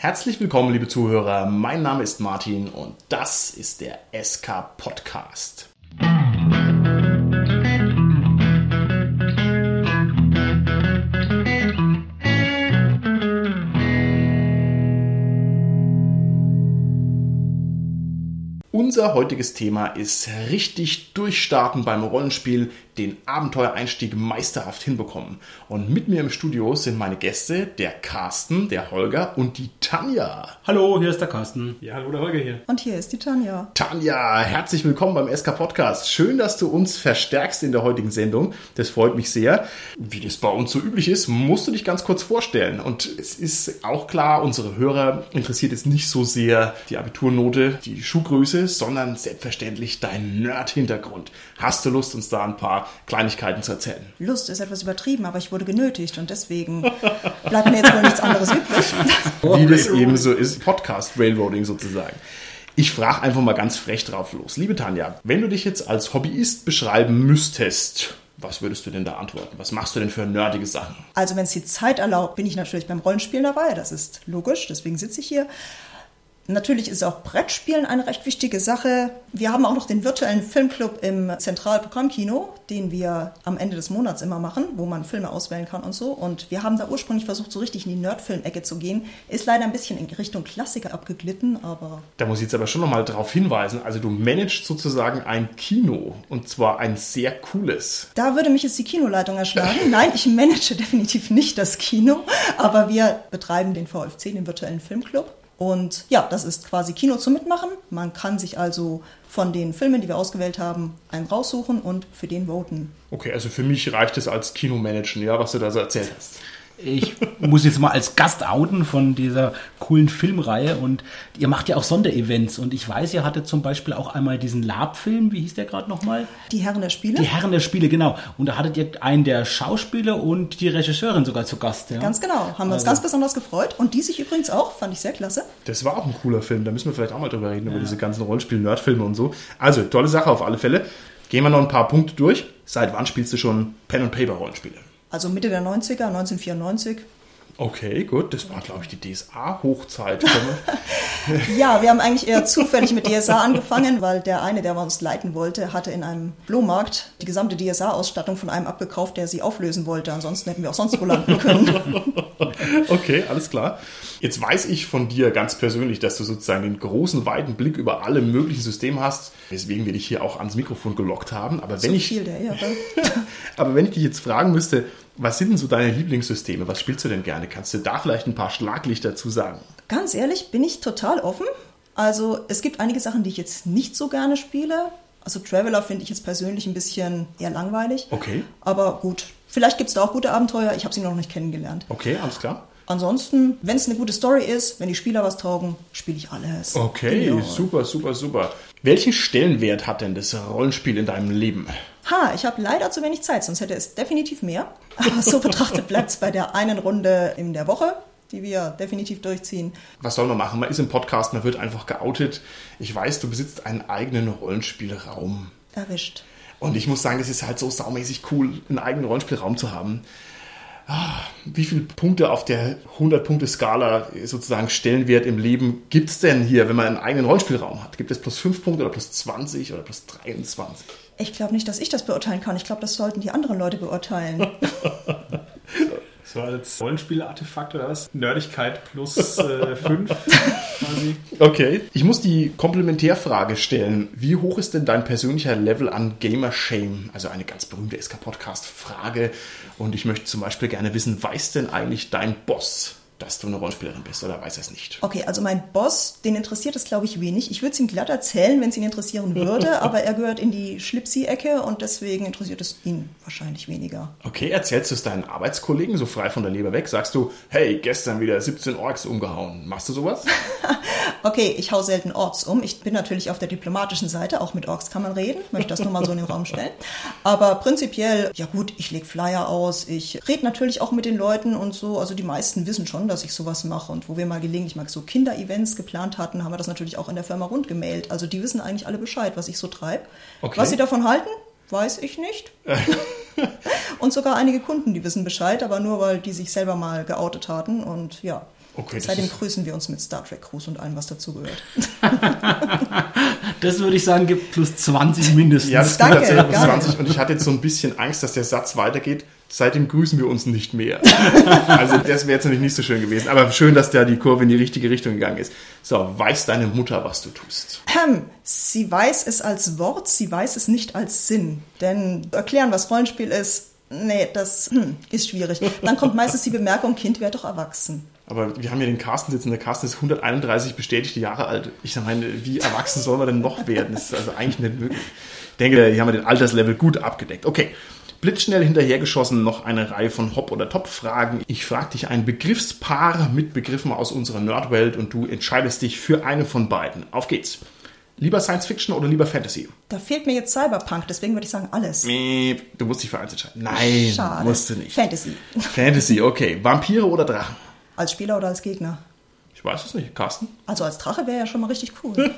Herzlich willkommen, liebe Zuhörer. Mein Name ist Martin und das ist der SK Podcast. Unser heutiges Thema ist richtig durchstarten beim Rollenspiel, den Abenteuereinstieg meisterhaft hinbekommen. Und mit mir im Studio sind meine Gäste, der Carsten, der Holger und die Tanja. Hallo, hier ist der Carsten. Ja, hallo, der Holger hier. Und hier ist die Tanja. Tanja, herzlich willkommen beim SK Podcast. Schön, dass du uns verstärkst in der heutigen Sendung. Das freut mich sehr. Wie das bei uns so üblich ist, musst du dich ganz kurz vorstellen. Und es ist auch klar, unsere Hörer interessiert jetzt nicht so sehr die Abiturnote, die Schuhgröße, sondern selbstverständlich dein Nerd-Hintergrund. Hast du Lust, uns da ein paar Kleinigkeiten zu erzählen. Lust ist etwas übertrieben, aber ich wurde genötigt und deswegen bleibt mir jetzt wohl nichts anderes übrig. Wie das eben so ist, Podcast Railroading sozusagen. Ich frage einfach mal ganz frech drauf los. Liebe Tanja, wenn du dich jetzt als Hobbyist beschreiben müsstest, was würdest du denn da antworten? Was machst du denn für nerdige Sachen? Also wenn es die Zeit erlaubt, bin ich natürlich beim Rollenspielen dabei. Das ist logisch, deswegen sitze ich hier. Natürlich ist auch Brettspielen eine recht wichtige Sache. Wir haben auch noch den virtuellen Filmclub im Zentralprogrammkino, den wir am Ende des Monats immer machen, wo man Filme auswählen kann und so. Und wir haben da ursprünglich versucht, so richtig in die Nerdfilm-Ecke zu gehen. Ist leider ein bisschen in Richtung Klassiker abgeglitten, aber. Da muss ich jetzt aber schon nochmal darauf hinweisen. Also du managst sozusagen ein Kino und zwar ein sehr cooles. Da würde mich jetzt die Kinoleitung erschlagen. Nein, ich manage definitiv nicht das Kino, aber wir betreiben den VFC, den virtuellen Filmclub. Und ja, das ist quasi Kino zum Mitmachen. Man kann sich also von den Filmen, die wir ausgewählt haben, einen raussuchen und für den voten. Okay, also für mich reicht es als Kinomanagen, ja, was du da so erzählt hast. Ich muss jetzt mal als Gast outen von dieser coolen Filmreihe und ihr macht ja auch Sonderevents und ich weiß, ihr hattet zum Beispiel auch einmal diesen Lab-Film, wie hieß der gerade nochmal? Die Herren der Spiele. Die Herren der Spiele, genau. Und da hattet ihr einen der Schauspieler und die Regisseurin sogar zu Gast. Ja? Ganz genau, haben wir uns also. ganz besonders gefreut und die sich übrigens auch, fand ich sehr klasse. Das war auch ein cooler Film, da müssen wir vielleicht auch mal drüber reden, ja. über diese ganzen Rollenspiel-Nerdfilme und so. Also, tolle Sache auf alle Fälle. Gehen wir noch ein paar Punkte durch. Seit wann spielst du schon Pen-and-Paper-Rollenspiele? Also Mitte der 90er, 1994. Okay, gut. Das war, glaube ich, die DSA-Hochzeit. ja, wir haben eigentlich eher zufällig mit DSA angefangen, weil der eine, der uns leiten wollte, hatte in einem Flohmarkt die gesamte DSA-Ausstattung von einem abgekauft, der sie auflösen wollte. Ansonsten hätten wir auch sonst wo landen können. okay, alles klar. Jetzt weiß ich von dir ganz persönlich, dass du sozusagen den großen, weiten Blick über alle möglichen Systeme hast, weswegen wir dich hier auch ans Mikrofon gelockt haben. Aber wenn so ich, viel der Ehre. aber wenn ich dich jetzt fragen müsste, was sind denn so deine Lieblingssysteme? Was spielst du denn gerne? Kannst du da vielleicht ein paar Schlaglichter zu sagen? Ganz ehrlich, bin ich total offen. Also es gibt einige Sachen, die ich jetzt nicht so gerne spiele. Also Traveler finde ich jetzt persönlich ein bisschen eher langweilig. Okay. Aber gut, vielleicht gibt es da auch gute Abenteuer. Ich habe sie noch nicht kennengelernt. Okay, alles klar. Ansonsten, wenn es eine gute Story ist, wenn die Spieler was taugen, spiele ich alles. Okay, genau. super, super, super. Welchen Stellenwert hat denn das Rollenspiel in deinem Leben? Ha, ich habe leider zu wenig Zeit, sonst hätte es definitiv mehr. Aber so betrachtet bleibt es bei der einen Runde in der Woche die wir definitiv durchziehen. Was soll man machen? Man ist im Podcast, man wird einfach geoutet. Ich weiß, du besitzt einen eigenen Rollenspielraum. Erwischt. Und ich muss sagen, es ist halt so saumäßig cool, einen eigenen Rollenspielraum zu haben. Ah, wie viele Punkte auf der 100-Punkte-Skala sozusagen Stellenwert im Leben gibt es denn hier, wenn man einen eigenen Rollenspielraum hat? Gibt es plus 5 Punkte oder plus 20 oder plus 23? Ich glaube nicht, dass ich das beurteilen kann. Ich glaube, das sollten die anderen Leute beurteilen. So als Rollenspiel-Artefakt oder was? Nerdigkeit plus 5 äh, quasi. Okay. Ich muss die Komplementärfrage stellen. Wie hoch ist denn dein persönlicher Level an Gamer Shame? Also eine ganz berühmte SK-Podcast-Frage. Und ich möchte zum Beispiel gerne wissen, weiß denn eigentlich dein Boss, dass du eine Rollenspielerin bist oder weiß er es nicht? Okay, also mein Boss, den interessiert es, glaube ich, wenig. Ich würde es ihm glatt erzählen, wenn es ihn interessieren würde, aber er gehört in die Schlipsi-Ecke und deswegen interessiert es ihn wahrscheinlich weniger. Okay, erzählst du es deinen Arbeitskollegen so frei von der Leber weg? Sagst du, hey, gestern wieder 17 Orks umgehauen. Machst du sowas? okay, ich hau selten Orks um. Ich bin natürlich auf der diplomatischen Seite, auch mit Orks kann man reden. Ich möchte das nur mal so in den Raum stellen. Aber prinzipiell, ja gut, ich lege Flyer aus, ich rede natürlich auch mit den Leuten und so. Also die meisten wissen schon, dass ich sowas mache. Und wo wir mal gelegentlich mal so Kinderevents geplant hatten, haben wir das natürlich auch in der Firma rund gemailt. Also die wissen eigentlich alle Bescheid, was ich so treibe. Okay. Was sie davon halten, weiß ich nicht. und sogar einige Kunden, die wissen Bescheid, aber nur weil die sich selber mal geoutet hatten. Und ja. Okay, Seitdem ist- grüßen wir uns mit Star Trek Gruß und allem, was dazugehört. Das würde ich sagen, gibt plus 20 mindestens. Ja, das Danke, geht tatsächlich gerne. 20 und ich hatte jetzt so ein bisschen Angst, dass der Satz weitergeht. Seitdem grüßen wir uns nicht mehr. Also das wäre jetzt natürlich nicht so schön gewesen. Aber schön, dass da die Kurve in die richtige Richtung gegangen ist. So, weiß deine Mutter, was du tust? Sie weiß es als Wort, sie weiß es nicht als Sinn. Denn erklären, was Rollenspiel ist, nee, das hm, ist schwierig. Dann kommt meistens die Bemerkung, Kind wird doch erwachsen. Aber wir haben hier den Carsten sitzen. Der Carsten ist 131 bestätigte Jahre alt. Ich meine, wie erwachsen soll man denn noch werden? Das ist also eigentlich nicht möglich. Ich denke, hier haben wir den Alterslevel gut abgedeckt. Okay. Blitzschnell hinterhergeschossen noch eine Reihe von Hop- oder Top-Fragen. Ich frage dich ein Begriffspaar mit Begriffen aus unserer Nerdwelt und du entscheidest dich für eine von beiden. Auf geht's. Lieber Science Fiction oder lieber Fantasy? Da fehlt mir jetzt Cyberpunk, deswegen würde ich sagen alles. Miep, Du musst dich für eins entscheiden. Nein, Schade. musst du nicht. Fantasy. Fantasy, okay. Vampire oder Drachen? Als Spieler oder als Gegner? Ich weiß es nicht. Carsten? Also als Drache wäre ja schon mal richtig cool.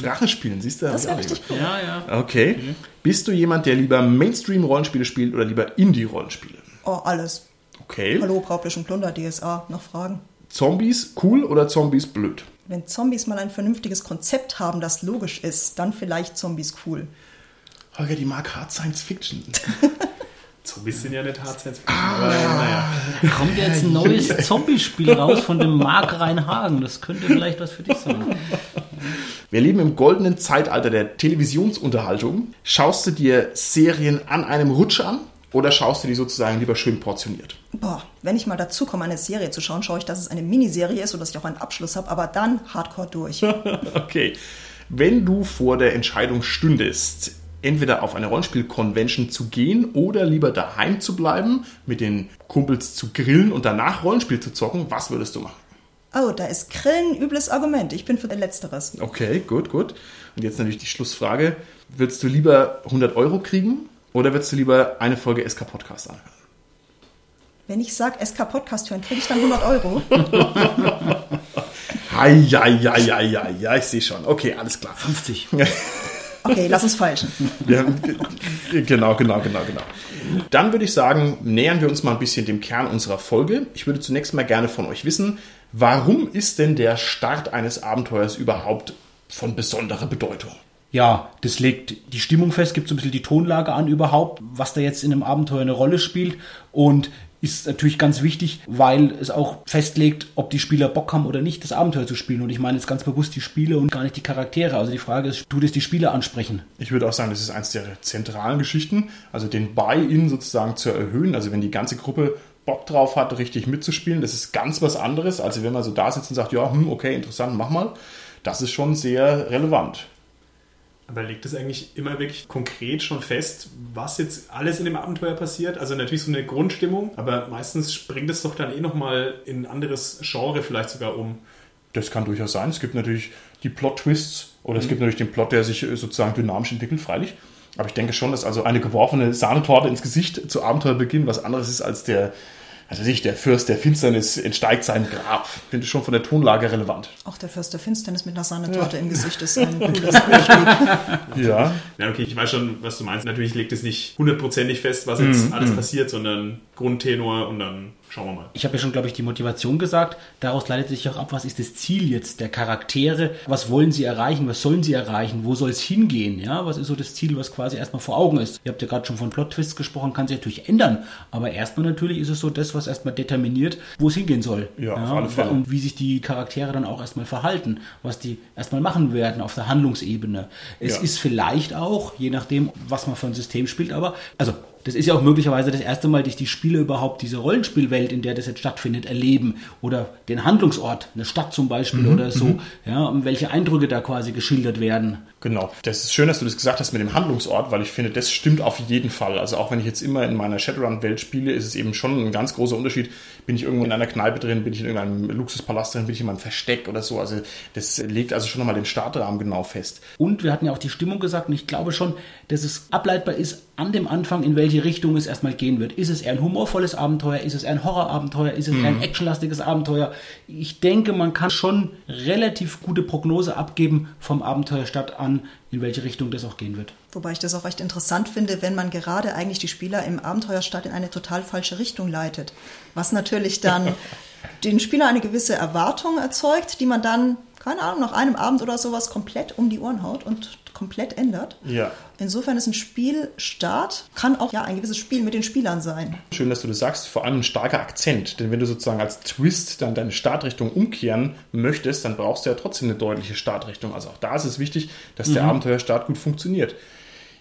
Drachen spielen, siehst du? Das wäre richtig cool. Ja, ja. Okay. Bist du jemand, der lieber Mainstream-Rollenspiele spielt oder lieber Indie-Rollenspiele? Oh, alles. Okay. Hallo, Braublich und Plunder, DSA. Noch Fragen? Zombies cool oder Zombies blöd? Wenn Zombies mal ein vernünftiges Konzept haben, das logisch ist, dann vielleicht Zombies cool. Holger, die mag Hard Science Fiction. Zombies sind ja nicht hart Science Fiction. Aber naja. Kommt jetzt ein neues Zombie-Spiel raus von dem Marc Reinhagen. Das könnte vielleicht was für dich sein. Wir leben im goldenen Zeitalter der Televisionsunterhaltung. Schaust du dir Serien an einem Rutsch an oder schaust du die sozusagen lieber schön portioniert? Boah, wenn ich mal dazu komme, eine Serie zu schauen, schaue ich, dass es eine Miniserie ist und dass ich auch einen Abschluss habe, aber dann hardcore durch. Okay. Wenn du vor der Entscheidung stündest, entweder auf eine Rollenspiel-Convention zu gehen oder lieber daheim zu bleiben, mit den Kumpels zu grillen und danach Rollenspiel zu zocken, was würdest du machen? Oh, da ist Grillen ein übles Argument. Ich bin für Letzteres. Okay, gut, gut. Und jetzt natürlich die Schlussfrage. Würdest du lieber 100 Euro kriegen oder würdest du lieber eine Folge SK Podcast anhören? Wenn ich sage, SK Podcast hören, kriege ich dann 100 Euro. Hei, ja, ja, ja, ja, ja, ich sehe schon. Okay, alles klar. 50. Okay, lass uns falschen. Ja, genau, genau, genau, genau. Dann würde ich sagen, nähern wir uns mal ein bisschen dem Kern unserer Folge. Ich würde zunächst mal gerne von euch wissen, warum ist denn der Start eines Abenteuers überhaupt von besonderer Bedeutung? Ja, das legt die Stimmung fest, gibt so ein bisschen die Tonlage an überhaupt, was da jetzt in einem Abenteuer eine Rolle spielt und ist natürlich ganz wichtig, weil es auch festlegt, ob die Spieler Bock haben oder nicht, das Abenteuer zu spielen. Und ich meine jetzt ganz bewusst die Spiele und gar nicht die Charaktere. Also die Frage ist, tut es die Spieler ansprechen? Ich würde auch sagen, das ist eines der zentralen Geschichten, also den Buy-in sozusagen zu erhöhen. Also wenn die ganze Gruppe Bock drauf hat, richtig mitzuspielen, das ist ganz was anderes, als wenn man so da sitzt und sagt, ja, hm, okay, interessant, mach mal. Das ist schon sehr relevant. Aber legt es eigentlich immer wirklich konkret schon fest, was jetzt alles in dem Abenteuer passiert? Also natürlich so eine Grundstimmung, aber meistens springt es doch dann eh nochmal in ein anderes Genre vielleicht sogar um. Das kann durchaus sein. Es gibt natürlich die Plot-Twists oder es gibt natürlich den Plot, der sich äh, sozusagen dynamisch entwickelt, freilich. Aber ich denke schon, dass also eine geworfene Sahnetorte ins Gesicht zu Abenteuerbeginn was anderes ist als der, also nicht der Fürst der Finsternis entsteigt sein Grab. Finde ich schon von der Tonlage relevant. Auch der Fürst der Finsternis mit einer Sahnetorte im Gesicht ist ein cooles. Ja. Ja, okay, ich weiß schon, was du meinst. Natürlich legt es nicht hundertprozentig fest, was jetzt alles passiert, sondern Grundtenor und dann schauen wir mal. Ich habe ja schon, glaube ich, die Motivation gesagt. Daraus leitet sich auch ab, was ist das Ziel jetzt der Charaktere? Was wollen sie erreichen? Was sollen sie erreichen? Wo soll es hingehen? Ja, was ist so das Ziel, was quasi erstmal vor Augen ist? Ihr habt ja gerade schon von Plot-Twists gesprochen, kann sich natürlich ändern. Aber erstmal natürlich ist es so das, was erstmal determiniert, wo es hingehen soll. Ja, auf alle Fälle. Und wie sich die Charaktere dann auch erstmal verhalten, was die erstmal machen werden auf der Handlungsebene. Es Ja. ist vielleicht auch, je nachdem, was man für ein System spielt, aber, also, das ist ja auch möglicherweise das erste Mal, dass die Spieler überhaupt diese Rollenspielwelt, in der das jetzt stattfindet, erleben. Oder den Handlungsort, eine Stadt zum Beispiel Mhm, oder so. Ja, und welche Eindrücke da quasi geschildert werden. Genau. Das ist schön, dass du das gesagt hast mit dem Handlungsort, weil ich finde, das stimmt auf jeden Fall. Also auch wenn ich jetzt immer in meiner Shadowrun-Welt spiele, ist es eben schon ein ganz großer Unterschied. Bin ich irgendwo in einer Kneipe drin, bin ich in irgendeinem Luxuspalast drin, bin ich in meinem Versteck oder so. Also das legt also schon nochmal den Startrahmen genau fest. Und wir hatten ja auch die Stimmung gesagt und ich glaube schon, dass es ableitbar ist an dem Anfang, in welche Richtung es erstmal gehen wird. Ist es eher ein humorvolles Abenteuer? Ist es eher ein Horrorabenteuer? Ist es eher ein actionlastiges Abenteuer? Ich denke, man kann schon relativ gute Prognose abgeben vom Abenteuerstadt an, in welche Richtung das auch gehen wird. Wobei ich das auch recht interessant finde, wenn man gerade eigentlich die Spieler im Abenteuerstadt in eine total falsche Richtung leitet. Was natürlich dann den Spieler eine gewisse Erwartung erzeugt, die man dann, keine Ahnung, nach einem Abend oder sowas komplett um die Ohren haut und komplett ändert. Ja. Insofern ist ein Spielstart, kann auch ja ein gewisses Spiel mit den Spielern sein. Schön, dass du das sagst. Vor allem ein starker Akzent. Denn wenn du sozusagen als Twist dann deine Startrichtung umkehren möchtest, dann brauchst du ja trotzdem eine deutliche Startrichtung. Also auch da ist es wichtig, dass der Abenteuerstart gut funktioniert.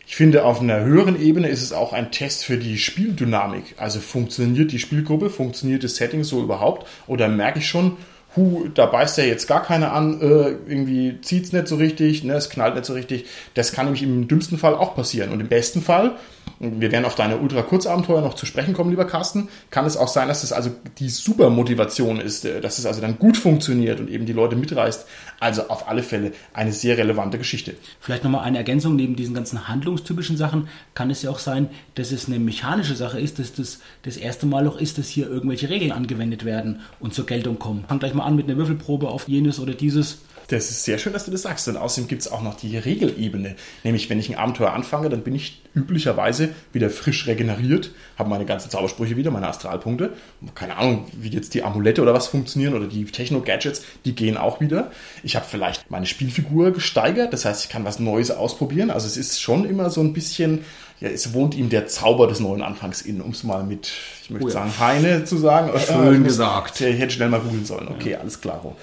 Ich finde, auf einer höheren Ebene ist es auch ein Test für die Spieldynamik. Also funktioniert die Spielgruppe, funktioniert das Setting so überhaupt? Oder merke ich schon, hu, da beißt ja jetzt gar keiner an, äh, irgendwie zieht's nicht so richtig, ne, es knallt nicht so richtig. Das kann nämlich im dümmsten Fall auch passieren. Und im besten Fall, wir werden auf deine Ultra-Kurzabenteuer noch zu sprechen kommen, lieber Carsten, kann es auch sein, dass es also die super Motivation ist, äh, dass es also dann gut funktioniert und eben die Leute mitreißt. Also auf alle Fälle eine sehr relevante Geschichte. Vielleicht nochmal eine Ergänzung, neben diesen ganzen handlungstypischen Sachen kann es ja auch sein, dass es eine mechanische Sache ist, dass das das erste Mal auch ist, dass hier irgendwelche Regeln angewendet werden und zur Geltung kommen. Fang gleich mal an mit einer Würfelprobe auf jenes oder dieses. Das ist sehr schön, dass du das sagst. Und außerdem gibt es auch noch die Regelebene. Nämlich, wenn ich ein Abenteuer anfange, dann bin ich üblicherweise wieder frisch regeneriert, habe meine ganzen Zaubersprüche wieder, meine Astralpunkte. Keine Ahnung, wie jetzt die Amulette oder was funktionieren oder die Techno-Gadgets, die gehen auch wieder. Ich habe vielleicht meine Spielfigur gesteigert, das heißt, ich kann was Neues ausprobieren. Also es ist schon immer so ein bisschen, ja, es wohnt ihm der Zauber des neuen Anfangs in, um es mal mit, ich möchte Oh ja. sagen, Heine zu sagen. Schön muss- gesagt. Ich hätte schnell mal googeln sollen. Okay, alles klar.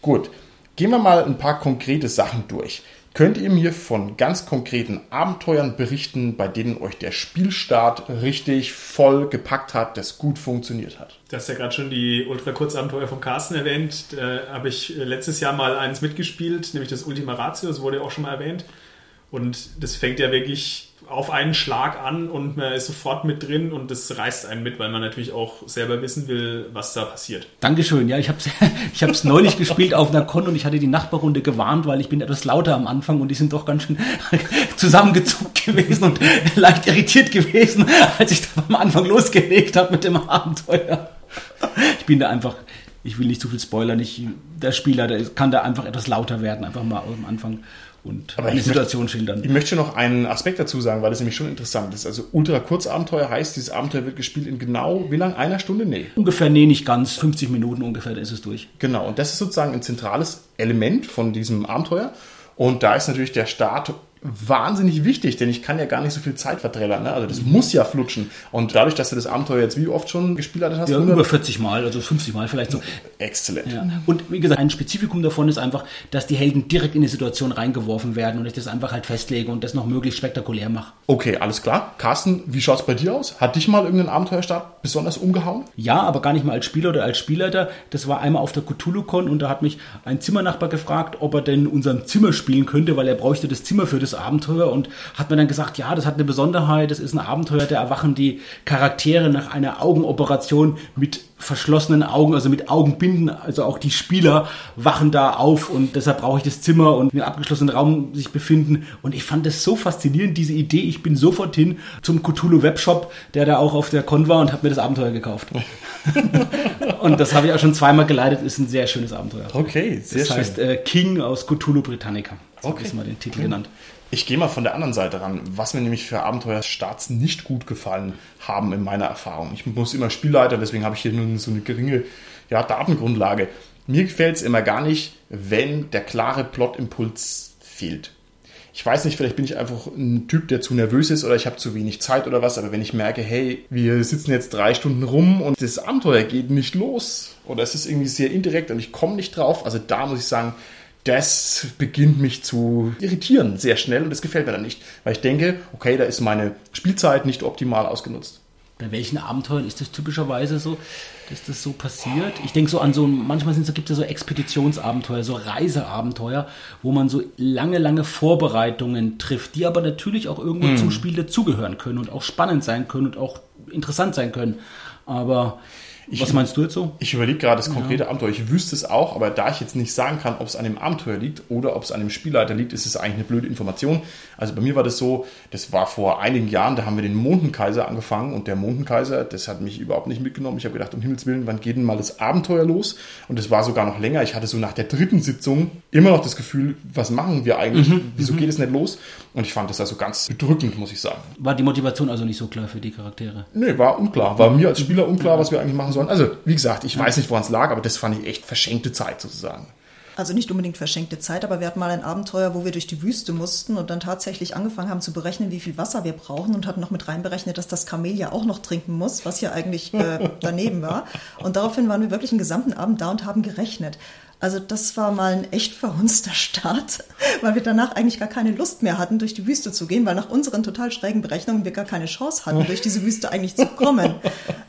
Gut. Gehen wir mal ein paar konkrete Sachen durch. Könnt ihr mir von ganz konkreten Abenteuern berichten, bei denen euch der Spielstart richtig voll gepackt hat, das gut funktioniert hat? Du hast ja gerade schon die Ultra-Kurzabenteuer von Carsten erwähnt. Da habe ich äh, letztes Jahr mal eins mitgespielt, nämlich das Ultima Ratio, das wurde ja auch schon mal erwähnt. Und das fängt ja wirklich auf einen Schlag an und man ist sofort mit drin und das reißt einen mit, weil man natürlich auch selber wissen will, was da passiert. Dankeschön. Ja, ich habe es ich hab's neulich gespielt auf einer Con und ich hatte die Nachbarrunde gewarnt, weil ich bin etwas lauter am Anfang und die sind doch ganz schön zusammengezuckt gewesen und leicht irritiert gewesen, als ich da am Anfang losgelegt habe mit dem Abenteuer. Ich bin da einfach, ich will nicht zu viel spoilern, ich, der Spieler der kann da einfach etwas lauter werden, einfach mal am Anfang und Aber ich Situation möchte, schildern. Ich möchte noch einen Aspekt dazu sagen, weil das nämlich schon interessant ist. Also Ultra Kurzabenteuer heißt, dieses Abenteuer wird gespielt in genau, wie lang? Einer Stunde? Nee. Ungefähr, nee, nicht ganz, 50 Minuten ungefähr, da ist es durch. Genau, und das ist sozusagen ein zentrales Element von diesem Abenteuer. Und da ist natürlich der Start wahnsinnig wichtig, denn ich kann ja gar nicht so viel Zeit verträllern. Ne? Also das muss ja flutschen. Und dadurch, dass du das Abenteuer jetzt wie oft schon gespielt hast, Ja, 100 über 40 Mal, also 50 Mal vielleicht so. exzellent. Ja. Und wie gesagt, ein Spezifikum davon ist einfach, dass die Helden direkt in die Situation reingeworfen werden und ich das einfach halt festlege und das noch möglichst spektakulär mache. Okay, alles klar. Carsten, wie schaut's bei dir aus? Hat dich mal irgendein Abenteuerstart besonders umgehauen? Ja, aber gar nicht mal als Spieler oder als Spielleiter. Das war einmal auf der Cthulhu-Con und da hat mich ein Zimmernachbar gefragt, ob er denn in unserem Zimmer spielen könnte, weil er bräuchte das Zimmer für das Abenteuer und hat mir dann gesagt, ja, das hat eine Besonderheit, das ist ein Abenteuer, da erwachen die Charaktere nach einer Augenoperation mit verschlossenen Augen, also mit Augenbinden, also auch die Spieler wachen da auf und deshalb brauche ich das Zimmer und in einem abgeschlossenen Raum sich befinden und ich fand das so faszinierend, diese Idee, ich bin sofort hin zum Cthulhu Webshop, der da auch auf der Con war und habe mir das Abenteuer gekauft. und das habe ich auch schon zweimal geleitet, ist ein sehr schönes Abenteuer. Okay, sehr das heißt äh, King aus Cthulhu Britannica. So Okay. ist mal den Titel genannt. Ich gehe mal von der anderen Seite ran, was mir nämlich für Abenteuerstarts nicht gut gefallen haben in meiner Erfahrung. Ich muss immer Spielleiter, deswegen habe ich hier nur so eine geringe ja, Datengrundlage. Mir gefällt es immer gar nicht, wenn der klare Plotimpuls fehlt. Ich weiß nicht, vielleicht bin ich einfach ein Typ, der zu nervös ist oder ich habe zu wenig Zeit oder was, aber wenn ich merke, hey, wir sitzen jetzt drei Stunden rum und das Abenteuer geht nicht los oder es ist irgendwie sehr indirekt und ich komme nicht drauf, also da muss ich sagen, das beginnt mich zu irritieren sehr schnell und das gefällt mir dann nicht, weil ich denke, okay, da ist meine Spielzeit nicht optimal ausgenutzt. Bei welchen Abenteuern ist das typischerweise so, dass das so passiert? Ich denke so an so, manchmal sind, so- gibt es so Expeditionsabenteuer, so Reiseabenteuer, wo man so lange, lange Vorbereitungen trifft, die aber natürlich auch irgendwo zum Spiel dazugehören können und auch spannend sein können und auch interessant sein können. Aber Ich- Was meinst du jetzt so? Ich überlege gerade das konkrete Abenteuer. Ich wüsste es auch, aber da ich jetzt nicht sagen kann, ob es an dem Abenteuer liegt oder ob es an dem Spielleiter liegt, ist es eigentlich eine blöde Information. Also bei mir war das so, das war vor einigen Jahren, da haben wir den Mondenkaiser angefangen und der Mondenkaiser, das hat mich überhaupt nicht mitgenommen. Ich habe gedacht, um Himmels Willen, wann geht denn mal das Abenteuer los? Und es war sogar noch länger. Ich hatte so nach der dritten Sitzung immer noch das Gefühl, was machen wir eigentlich? Wieso geht es nicht los? Und ich fand das also ganz bedrückend, muss ich sagen. War die Motivation also nicht so klar für die Charaktere? Nee, war unklar. War mir als Spieler unklar, was wir eigentlich machen sollen. Also, wie gesagt, ich weiß nicht, woran es lag, aber das fand ich echt verschenkte Zeit sozusagen. Also nicht unbedingt verschenkte Zeit, aber wir hatten mal ein Abenteuer, wo wir durch die Wüste mussten und dann tatsächlich angefangen haben zu berechnen, wie viel Wasser wir brauchen und hatten noch mit reinberechnet, dass das Kamel ja auch noch trinken muss, was ja eigentlich äh, daneben war. Und daraufhin waren wir wirklich den gesamten Abend da und haben gerechnet. Also das war mal ein echt verhunzter Start, weil wir danach eigentlich gar keine Lust mehr hatten, durch die Wüste zu gehen, weil nach unseren total schrägen Berechnungen wir gar keine Chance hatten, durch diese Wüste eigentlich zu kommen.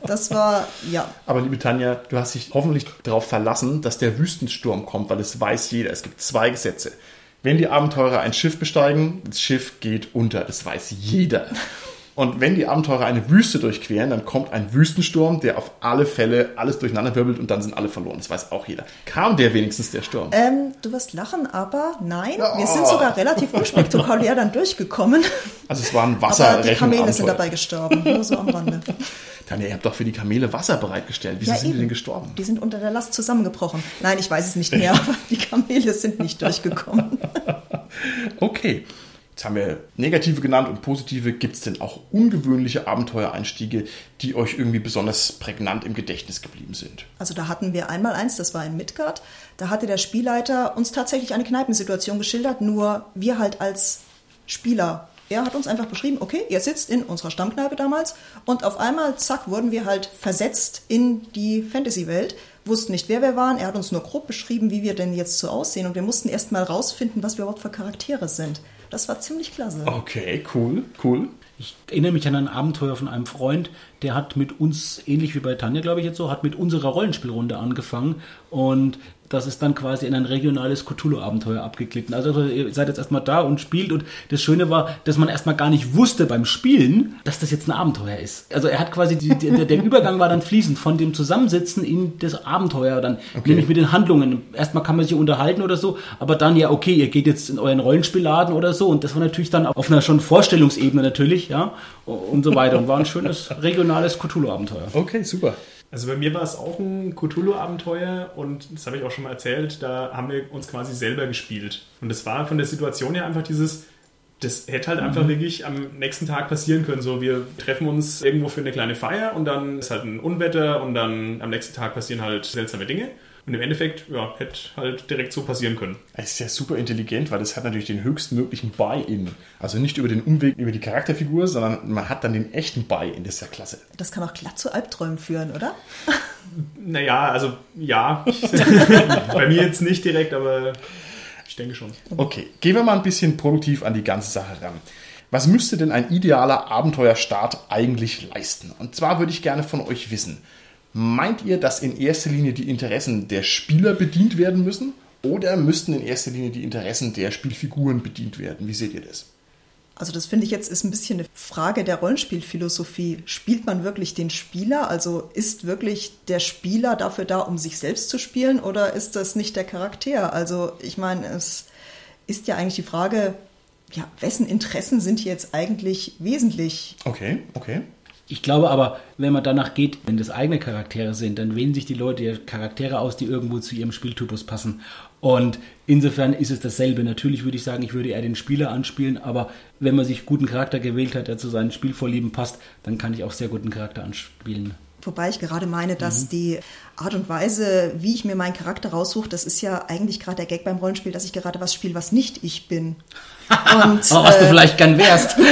Das war, ja, Aber liebe Tanja, du hast dich hoffentlich darauf verlassen, dass der Wüstensturm kommt, weil es weiß jeder. Es gibt zwei Gesetze. Wenn die Abenteurer ein Schiff besteigen, das Schiff geht unter. Das weiß jeder. Und wenn die Abenteurer eine Wüste durchqueren, dann kommt ein Wüstensturm, der auf alle Fälle alles durcheinander wirbelt und dann sind alle verloren. Das weiß auch jeder. Kam der wenigstens der Sturm? Ähm, du wirst lachen, aber nein, wir sind sogar relativ unspektakulär dann durchgekommen. Also es war ein Aber die. Kamele sind dabei gestorben, nur so am Rande. Tanja, ihr habt doch für die Kamele Wasser bereitgestellt. Wieso sind die denn gestorben? Die sind unter der Last zusammengebrochen. Nein, ich weiß es nicht mehr, aber die Kamele sind nicht durchgekommen. Okay. Jetzt haben wir negative genannt und positive. Gibt es denn auch ungewöhnliche Abenteuereinstiege, die euch irgendwie besonders prägnant im Gedächtnis geblieben sind? Also da hatten wir einmal eins, das war in Midgard. Da hatte der Spielleiter uns tatsächlich eine Kneipensituation geschildert, nur wir halt als Spieler. Er hat uns einfach beschrieben, okay, ihr sitzt in unserer Stammkneipe damals und auf einmal, zack, wurden wir halt versetzt in die Fantasy-Welt, wussten nicht, wer wir waren. Er hat uns nur grob beschrieben, wie wir denn jetzt so aussehen und wir mussten erst mal rausfinden, was wir überhaupt für Charaktere sind. Das war ziemlich klasse. Okay, cool, cool. Ich erinnere mich an ein Abenteuer von einem Freund, der hat mit uns, ähnlich wie bei Tanja, glaube ich jetzt so, hat mit unserer Rollenspielrunde angefangen und das ist dann quasi in ein regionales Cthulhu-Abenteuer abgeglitten. Also ihr seid jetzt erstmal da und spielt und das Schöne war, dass man erstmal gar nicht wusste beim Spielen, dass das jetzt ein Abenteuer ist. Also er hat quasi, die, der, der Übergang war dann fließend von dem Zusammensitzen in das Abenteuer dann, nämlich mit den Handlungen. Erstmal kann man sich unterhalten oder so, aber dann ja, okay, ihr geht jetzt in euren Rollenspielladen oder so und das war natürlich dann auf einer schon Vorstellungsebene natürlich, ja, und so weiter und war ein schönes regionales Cthulhu-Abenteuer. Okay, super. Also bei mir war es auch ein Cthulhu-Abenteuer und das habe ich auch schon mal erzählt, da haben wir uns quasi selber gespielt. Und das war von der Situation her einfach dieses, das hätte halt einfach wirklich am nächsten Tag passieren können. So, wir treffen uns irgendwo für eine kleine Feier und dann ist halt ein Unwetter und dann am nächsten Tag passieren halt seltsame Dinge. Und im Endeffekt, ja, hätte halt direkt so passieren können. Es ist ja super intelligent, weil das hat natürlich den höchstmöglichen Buy-in. Also nicht über den Umweg über die Charakterfigur, sondern man hat dann den echten Buy-in. Das ist ja klasse. Das kann auch glatt zu Albträumen führen, oder? Naja, also ja. bei mir jetzt nicht direkt, aber ich denke schon. Okay, gehen wir mal ein bisschen produktiv an die ganze Sache ran. Was müsste denn ein idealer Abenteuerstart eigentlich leisten? Und zwar würde ich gerne von euch wissen, meint ihr, dass in erster Linie die Interessen der Spieler bedient werden müssen? Oder müssten in erster Linie die Interessen der Spielfiguren bedient werden? Wie seht ihr das? Also das finde ich jetzt ist ein bisschen eine Frage der Rollenspielphilosophie. Spielt man wirklich den Spieler? Also ist wirklich der Spieler dafür da, um sich selbst zu spielen oder ist das nicht der Charakter? Also ich meine, es ist ja eigentlich die Frage, ja, wessen Interessen sind hier jetzt eigentlich wesentlich? Okay, okay. Ich glaube aber, wenn man danach geht, wenn das eigene Charaktere sind, dann wählen sich die Leute Charaktere aus, die irgendwo zu ihrem Spieltypus passen. Und insofern ist es dasselbe. Natürlich würde ich sagen, ich würde eher den Spieler anspielen, aber wenn man sich guten Charakter gewählt hat, der zu seinen Spielvorlieben passt, dann kann ich auch sehr guten Charakter anspielen. Wobei ich gerade meine, dass die Art und Weise, wie ich mir meinen Charakter raussuche, das ist ja eigentlich gerade der Gag beim Rollenspiel, dass ich gerade was spiele, was nicht ich bin. Und, Oh, was du äh, vielleicht gern wärst.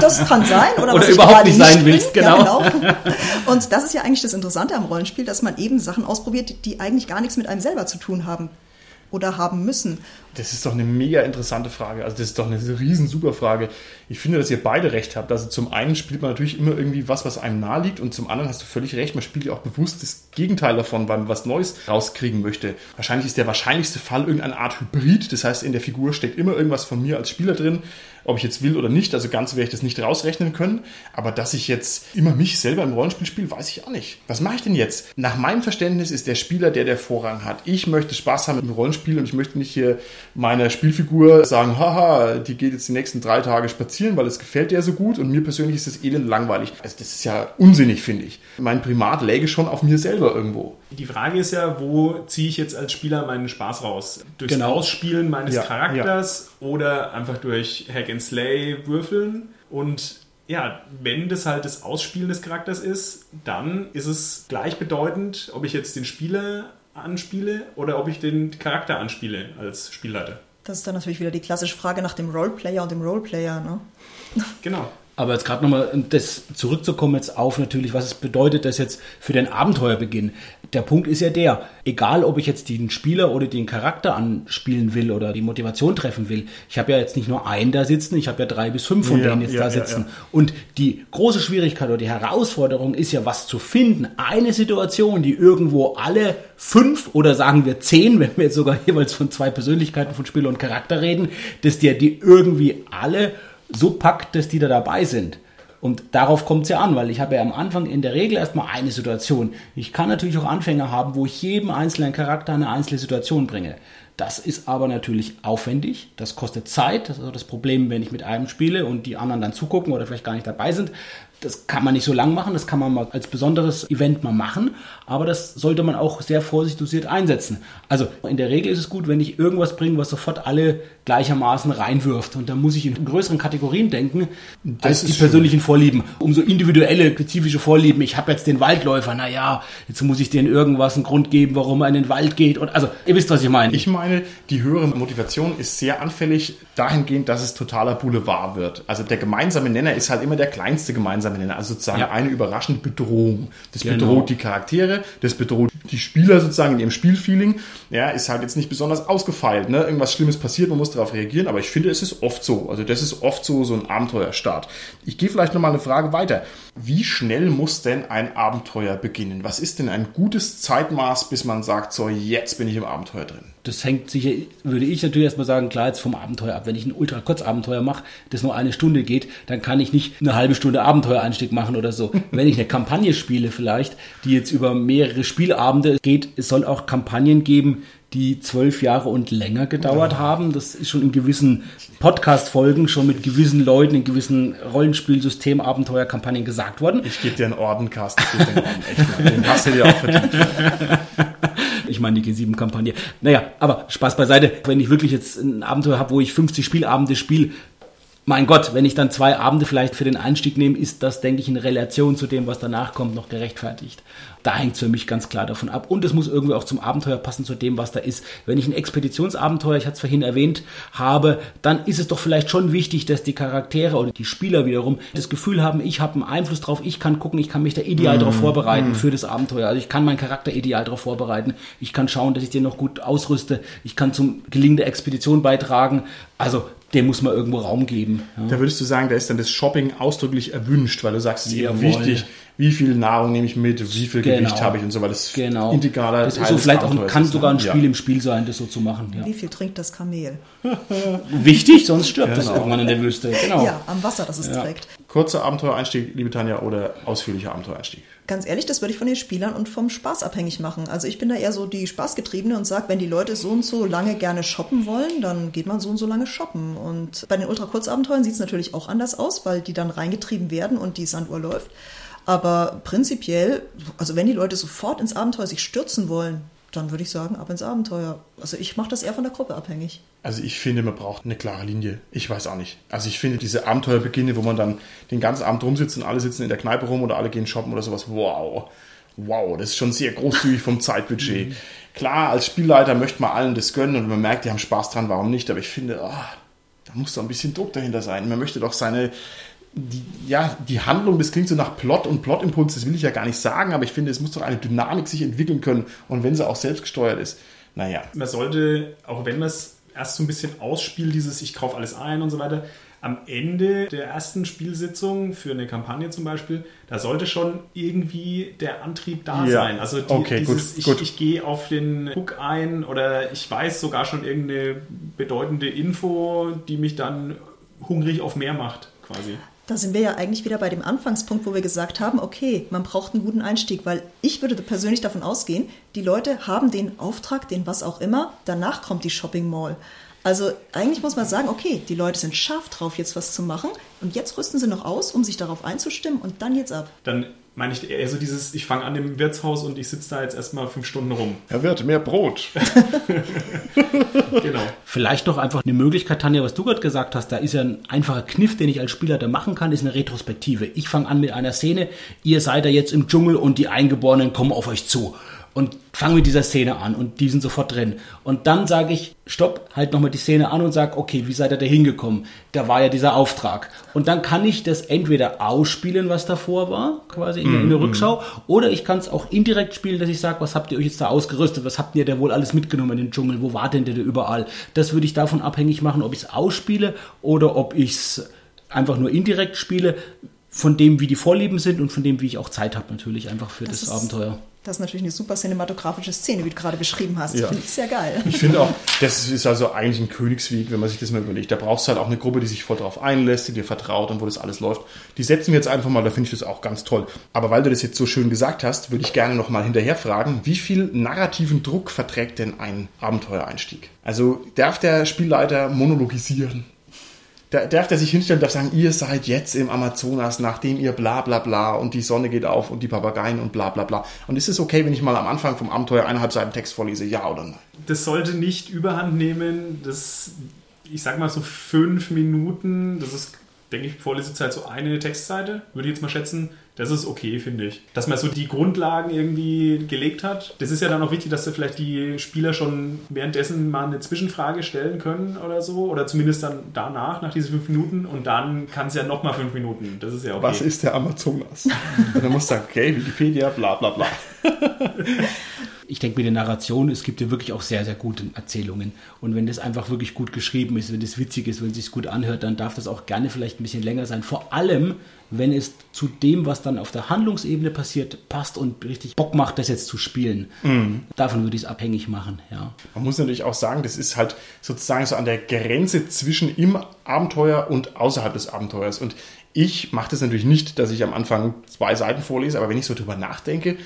Das kann sein. Oder, Oder überhaupt nicht sein bin. willst, genau. Ja, genau. Und das ist ja eigentlich das Interessante am Rollenspiel, dass man eben Sachen ausprobiert, die eigentlich gar nichts mit einem selber zu tun haben oder haben müssen. Das ist doch eine mega interessante Frage. Also das ist doch eine riesen super Frage. Ich finde, dass ihr beide recht habt. Also zum einen spielt man natürlich immer irgendwie was, was einem nahe liegt und zum anderen hast du völlig recht, man spielt ja auch bewusst das Gegenteil davon, weil man was Neues rauskriegen möchte. Wahrscheinlich ist der wahrscheinlichste Fall irgendeine Art Hybrid. Das heißt, in der Figur steckt immer irgendwas von mir als Spieler drin ob ich jetzt will oder nicht. Also ganz werde ich das nicht rausrechnen können. Aber dass ich jetzt immer mich selber im Rollenspiel spiele, weiß ich auch nicht. Was mache ich denn jetzt? Nach meinem Verständnis ist der Spieler der, der Vorrang hat. Ich möchte Spaß haben dem Rollenspiel und ich möchte nicht hier meiner Spielfigur sagen, haha, die geht jetzt die nächsten drei Tage spazieren, weil es gefällt dir so gut und mir persönlich ist das elend langweilig. Also das ist ja unsinnig, finde ich. Mein Primat läge schon auf mir selber irgendwo. Die Frage ist ja, wo ziehe ich jetzt als Spieler meinen Spaß raus? Durchs Genau. Ausspielen meines Ja, Charakters oder einfach durch Hack and Slay würfeln? Und ja, wenn das halt das Ausspielen des Charakters ist, dann ist es gleichbedeutend, ob ich jetzt den Spieler anspiele oder ob ich den Charakter anspiele als Spielleiter. Das ist dann natürlich wieder die klassische Frage nach dem Roleplayer und dem Roleplayer. Ne? Genau. Aber jetzt gerade nochmal, um das zurückzukommen jetzt auf natürlich, was es bedeutet, das jetzt für den Abenteuerbeginn. Der Punkt ist ja der, egal ob ich jetzt den Spieler oder den Charakter anspielen will oder die Motivation treffen will, ich habe ja jetzt nicht nur einen da sitzen, ich habe ja drei bis fünf von Ja, denen jetzt ja, da sitzen. ja. Und die große Schwierigkeit oder die Herausforderung ist ja, was zu finden. Eine Situation, die irgendwo alle fünf oder sagen wir zehn, wenn wir jetzt sogar jeweils von zwei Persönlichkeiten von Spieler und Charakter reden, dass die, die irgendwie alle so packt, dass die da dabei sind. Und darauf kommt es ja an, weil ich habe ja am Anfang in der Regel erstmal eine Situation. Ich kann natürlich auch Anfänger haben, wo ich jedem einzelnen Charakter eine einzelne Situation bringe. Das ist aber natürlich aufwendig, das kostet Zeit. Das ist auch das Problem, wenn ich mit einem spiele und die anderen dann zugucken oder vielleicht gar nicht dabei sind. Das kann man nicht so lang machen, das kann man mal als besonderes Event mal machen, aber das sollte man auch sehr vorsichtig dosiert einsetzen. Also in der Regel ist es gut, wenn ich irgendwas bringe, was sofort alle gleichermaßen reinwirft. Und da muss ich in größeren Kategorien denken, als ist die schön. persönlichen Vorlieben. Umso individuelle, spezifische Vorlieben. Ich habe jetzt den Waldläufer, naja, jetzt muss ich denen irgendwas einen Grund geben, warum er in den Wald geht. Und also, ihr wisst, was ich meine. Ich meine, die höhere Motivation ist sehr anfällig dahingehend, dass es totaler Boulevard wird. Also der gemeinsame Nenner ist halt immer der kleinste gemeinsame Nenner. Also sozusagen Ja. eine überraschende Bedrohung. Das Genau. bedroht die Charaktere, das bedroht die Spieler sozusagen in ihrem Spielfeeling. Ja, ist halt jetzt nicht besonders ausgefeilt. Ne? Irgendwas Schlimmes passiert, man muss darauf reagieren. Aber ich finde, es ist oft so. Also das ist oft so, so ein Abenteuerstart. Ich gehe vielleicht nochmal eine Frage weiter. Wie schnell muss denn ein Abenteuer beginnen? Was ist denn ein gutes Zeitmaß, bis man sagt, so jetzt bin ich im Abenteuer drin? Das hängt sicher, würde ich natürlich erstmal sagen, klar jetzt vom Abenteuer ab. Wenn ich ein ultra Kurzabenteuer mache, das nur eine Stunde geht, dann kann ich nicht eine halbe Stunde Abenteuereinstieg machen oder so. Wenn ich eine Kampagne spiele vielleicht, die jetzt über mehrere Spielabende geht, es soll auch Kampagnen geben, die zwölf Jahre und länger gedauert haben. Das ist schon in gewissen Podcast-Folgen schon mit gewissen Leuten in gewissen Rollenspielsystem, Abenteuerkampagnen gesagt worden. Ich gebe dir einen Orden, Carsten. Ich geb dir einen Orden. Echt, mal. den hast du dir auch verdient. Ich meine die G7-Kampagne. Naja, aber Spaß beiseite. Wenn ich wirklich jetzt ein Abenteuer habe, wo ich 50 Spielabende spiele, mein Gott, wenn ich dann zwei Abende vielleicht für den Einstieg nehme, ist das, denke ich, in Relation zu dem, was danach kommt, noch gerechtfertigt. Da hängt es für mich ganz klar davon ab. Und es muss irgendwie auch zum Abenteuer passen, zu dem, was da ist. Wenn ich ein Expeditionsabenteuer, ich hatte es vorhin erwähnt, habe, dann ist es doch vielleicht schon wichtig, dass die Charaktere oder die Spieler wiederum das Gefühl haben, ich habe einen Einfluss drauf, ich kann gucken, ich kann mich da ideal darauf vorbereiten für das Abenteuer. Also ich kann meinen Charakter ideal darauf vorbereiten. Ich kann schauen, dass ich den noch gut ausrüste. Ich kann zum Gelingen der Expedition beitragen. Also dem muss man irgendwo Raum geben. Ja. Da würdest du sagen, da ist dann das Shopping ausdrücklich erwünscht, weil du sagst, es ist eben wichtig, wie viel Nahrung nehme ich mit, wie viel Genau. Gewicht habe ich und so, weil das Genau. integraler das Teil ist so vielleicht auch, kann ist, sogar ein ne? Spiel Ja. im Spiel sein, das so zu machen. Ja. Wie viel trinkt das Kamel? Wichtig, sonst stirbt Genau. irgendwann in der Wüste. Genau. Ja, am Wasser, das es Ja. trägt. Kurzer Abenteuereinstieg, liebe Tanja, oder ausführlicher Abenteuereinstieg? Ganz ehrlich, das würde ich von den Spielern und vom Spaß abhängig machen. Also ich bin da eher so die Spaßgetriebene und sage, wenn die Leute so und so lange gerne shoppen wollen, dann geht man so und so lange shoppen. Und bei den Ultra-Kurzabenteuern sieht es natürlich auch anders aus, weil die dann reingetrieben werden und die Sanduhr läuft. Aber prinzipiell, also wenn die Leute sofort ins Abenteuer sich stürzen wollen, dann würde ich sagen, ab ins Abenteuer. Also ich mache das eher von der Gruppe abhängig. Also ich finde, man braucht eine klare Linie. Ich weiß auch nicht. Also ich finde diese Abenteuerbeginne, wo man dann den ganzen Abend rumsitzt und alle sitzen in der Kneipe rum oder alle gehen shoppen oder sowas, wow. Wow, das ist schon sehr großzügig vom Zeitbudget. Klar, als Spielleiter möchte man allen das gönnen und man merkt, die haben Spaß dran, warum nicht? Aber ich finde, ah, da muss doch ein bisschen Druck dahinter sein. Man möchte doch seine, die, ja, die Handlung, das klingt so nach Plot und Plotimpuls, das will ich ja gar nicht sagen, aber ich finde, es muss doch eine Dynamik sich entwickeln können und wenn sie auch selbst gesteuert ist, naja. Man sollte, auch wenn man es erst so ein bisschen ausspielt, dieses ich kaufe alles ein und so weiter, am Ende der ersten Spielsitzung für eine Kampagne zum Beispiel, da sollte schon irgendwie der Antrieb da Ja. sein. Also die, Okay, gut, dieses, ich, gut. ich gehe auf den Hook ein oder ich weiß sogar schon irgendeine bedeutende Info, die mich dann hungrig auf mehr macht, quasi. Da sind wir ja eigentlich wieder bei dem Anfangspunkt, wo wir gesagt haben, okay, man braucht einen guten Einstieg, weil ich würde persönlich davon ausgehen, die Leute haben den Auftrag, den was auch immer, danach kommt die Shopping Mall. Also eigentlich muss man sagen, okay, die Leute sind scharf drauf, jetzt was zu machen und jetzt rüsten sie noch aus, um sich darauf einzustimmen und dann jetzt ab. Dann meine ich eher so dieses, ich fange an im Wirtshaus und ich sitze da jetzt erstmal fünf Stunden rum. Herr Wirt, mehr Brot. Genau. Vielleicht doch einfach eine Möglichkeit, Tanja, was du gerade gesagt hast, da ist ja ein einfacher Kniff, den ich als Spieler da machen kann, ist eine Retrospektive. Ich fange an mit einer Szene, ihr seid da jetzt im Dschungel und die Eingeborenen kommen auf euch zu. Und fange mit dieser Szene an und die sind sofort drin. Und dann sage ich, stopp, halt nochmal die Szene an und sage, okay, wie seid ihr da hingekommen? Da war ja dieser Auftrag. Und dann kann ich das entweder ausspielen, was davor war, quasi in, der- in der Rückschau, oder ich kann es auch indirekt spielen, dass ich sage, was habt ihr euch jetzt da ausgerüstet? Was habt ihr da wohl alles mitgenommen in den Dschungel? Wo war denn der da überall? Das würde ich davon abhängig machen, ob ich es ausspiele oder ob ich es einfach nur indirekt spiele, von dem, wie die Vorlieben sind und von dem, wie ich auch Zeit habe natürlich einfach für das, ist- Abenteuer. Das ist natürlich eine super cinematografische Szene, wie du gerade beschrieben hast. Ja. Finde ich sehr geil. Ich finde auch, das ist also eigentlich ein Königsweg, wenn man sich das mal überlegt. Da brauchst du halt auch eine Gruppe, die sich voll drauf einlässt, die dir vertraut und wo das alles läuft. Die setzen wir jetzt einfach mal, da finde ich das auch ganz toll. Aber weil du das jetzt so schön gesagt hast, würde ich gerne noch mal hinterher fragen, wie viel narrativen Druck verträgt denn ein Abenteuereinstieg? Also darf der Spielleiter monologisieren? Da darf der sich hinstellen und darf sagen, ihr seid jetzt im Amazonas, nachdem ihr bla bla bla und die Sonne geht auf und die Papageien und bla bla bla. Und ist es okay, wenn ich mal am Anfang vom Abenteuer eineinhalb Seiten Text vorlese, ja oder nein? Das sollte nicht überhand nehmen. Das, ich sag mal so fünf Minuten, das ist, denke ich, Vorlesezeit so eine Textseite, würde ich jetzt mal schätzen. Das ist okay, finde ich. Dass man so die Grundlagen irgendwie gelegt hat. Das ist ja dann auch wichtig, dass da vielleicht die Spieler schon währenddessen mal eine Zwischenfrage stellen können oder so. Oder zumindest dann danach, nach diesen fünf Minuten. Und dann kann es ja nochmal fünf Minuten. Das ist ja okay. Was ist der Amazonas? Und dann musst du sagen, okay, Wikipedia, bla bla bla. ich denke, mit der Narration, es gibt ja wirklich auch sehr, sehr gute Erzählungen. Und wenn das einfach wirklich gut geschrieben ist, wenn das witzig ist, wenn es sich gut anhört, dann darf das auch gerne vielleicht ein bisschen länger sein. Vor allem, wenn es zu dem, was dann auf der Handlungsebene passiert, passt und richtig Bock macht, das jetzt zu spielen. Davon würde ich es abhängig machen, ja. Man muss natürlich auch sagen, das ist halt sozusagen so an der Grenze zwischen im Abenteuer und außerhalb des Abenteuers. Und ich mache das natürlich nicht, dass ich am Anfang zwei Seiten vorlese, aber wenn ich so drüber nachdenke,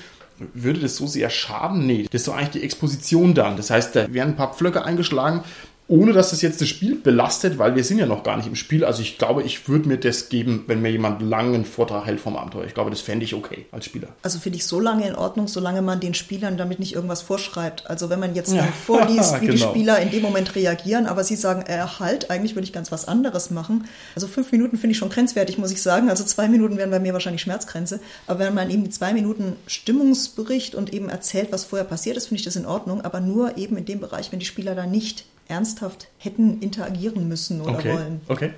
würde das so sehr schaden? Nee, das ist so eigentlich die Exposition dann. Das heißt, da werden ein paar Pflöcke eingeschlagen, ohne dass das jetzt das Spiel belastet, weil wir sind ja noch gar nicht im Spiel. Also ich glaube, ich würde mir das geben, wenn mir jemand einen langen Vortrag hält vom Abenteuer. Ich glaube, das fände ich okay als Spieler. Also finde ich so lange in Ordnung, solange man den Spielern damit nicht irgendwas vorschreibt. Also wenn man jetzt Ja, vorliest, wie die genau. Spieler in dem Moment reagieren, aber sie sagen, äh, halt, eigentlich würde ich ganz was anderes machen. Also fünf Minuten finde ich schon grenzwertig, muss ich sagen. Also zwei Minuten wären bei mir wahrscheinlich Schmerzgrenze. Aber wenn man eben zwei Minuten Stimmungsbericht und eben erzählt, was vorher passiert ist, finde ich das in Ordnung. Aber nur eben in dem Bereich, wenn die Spieler da nicht ernsthaft hätten interagieren müssen oder Okay. wollen. Okay.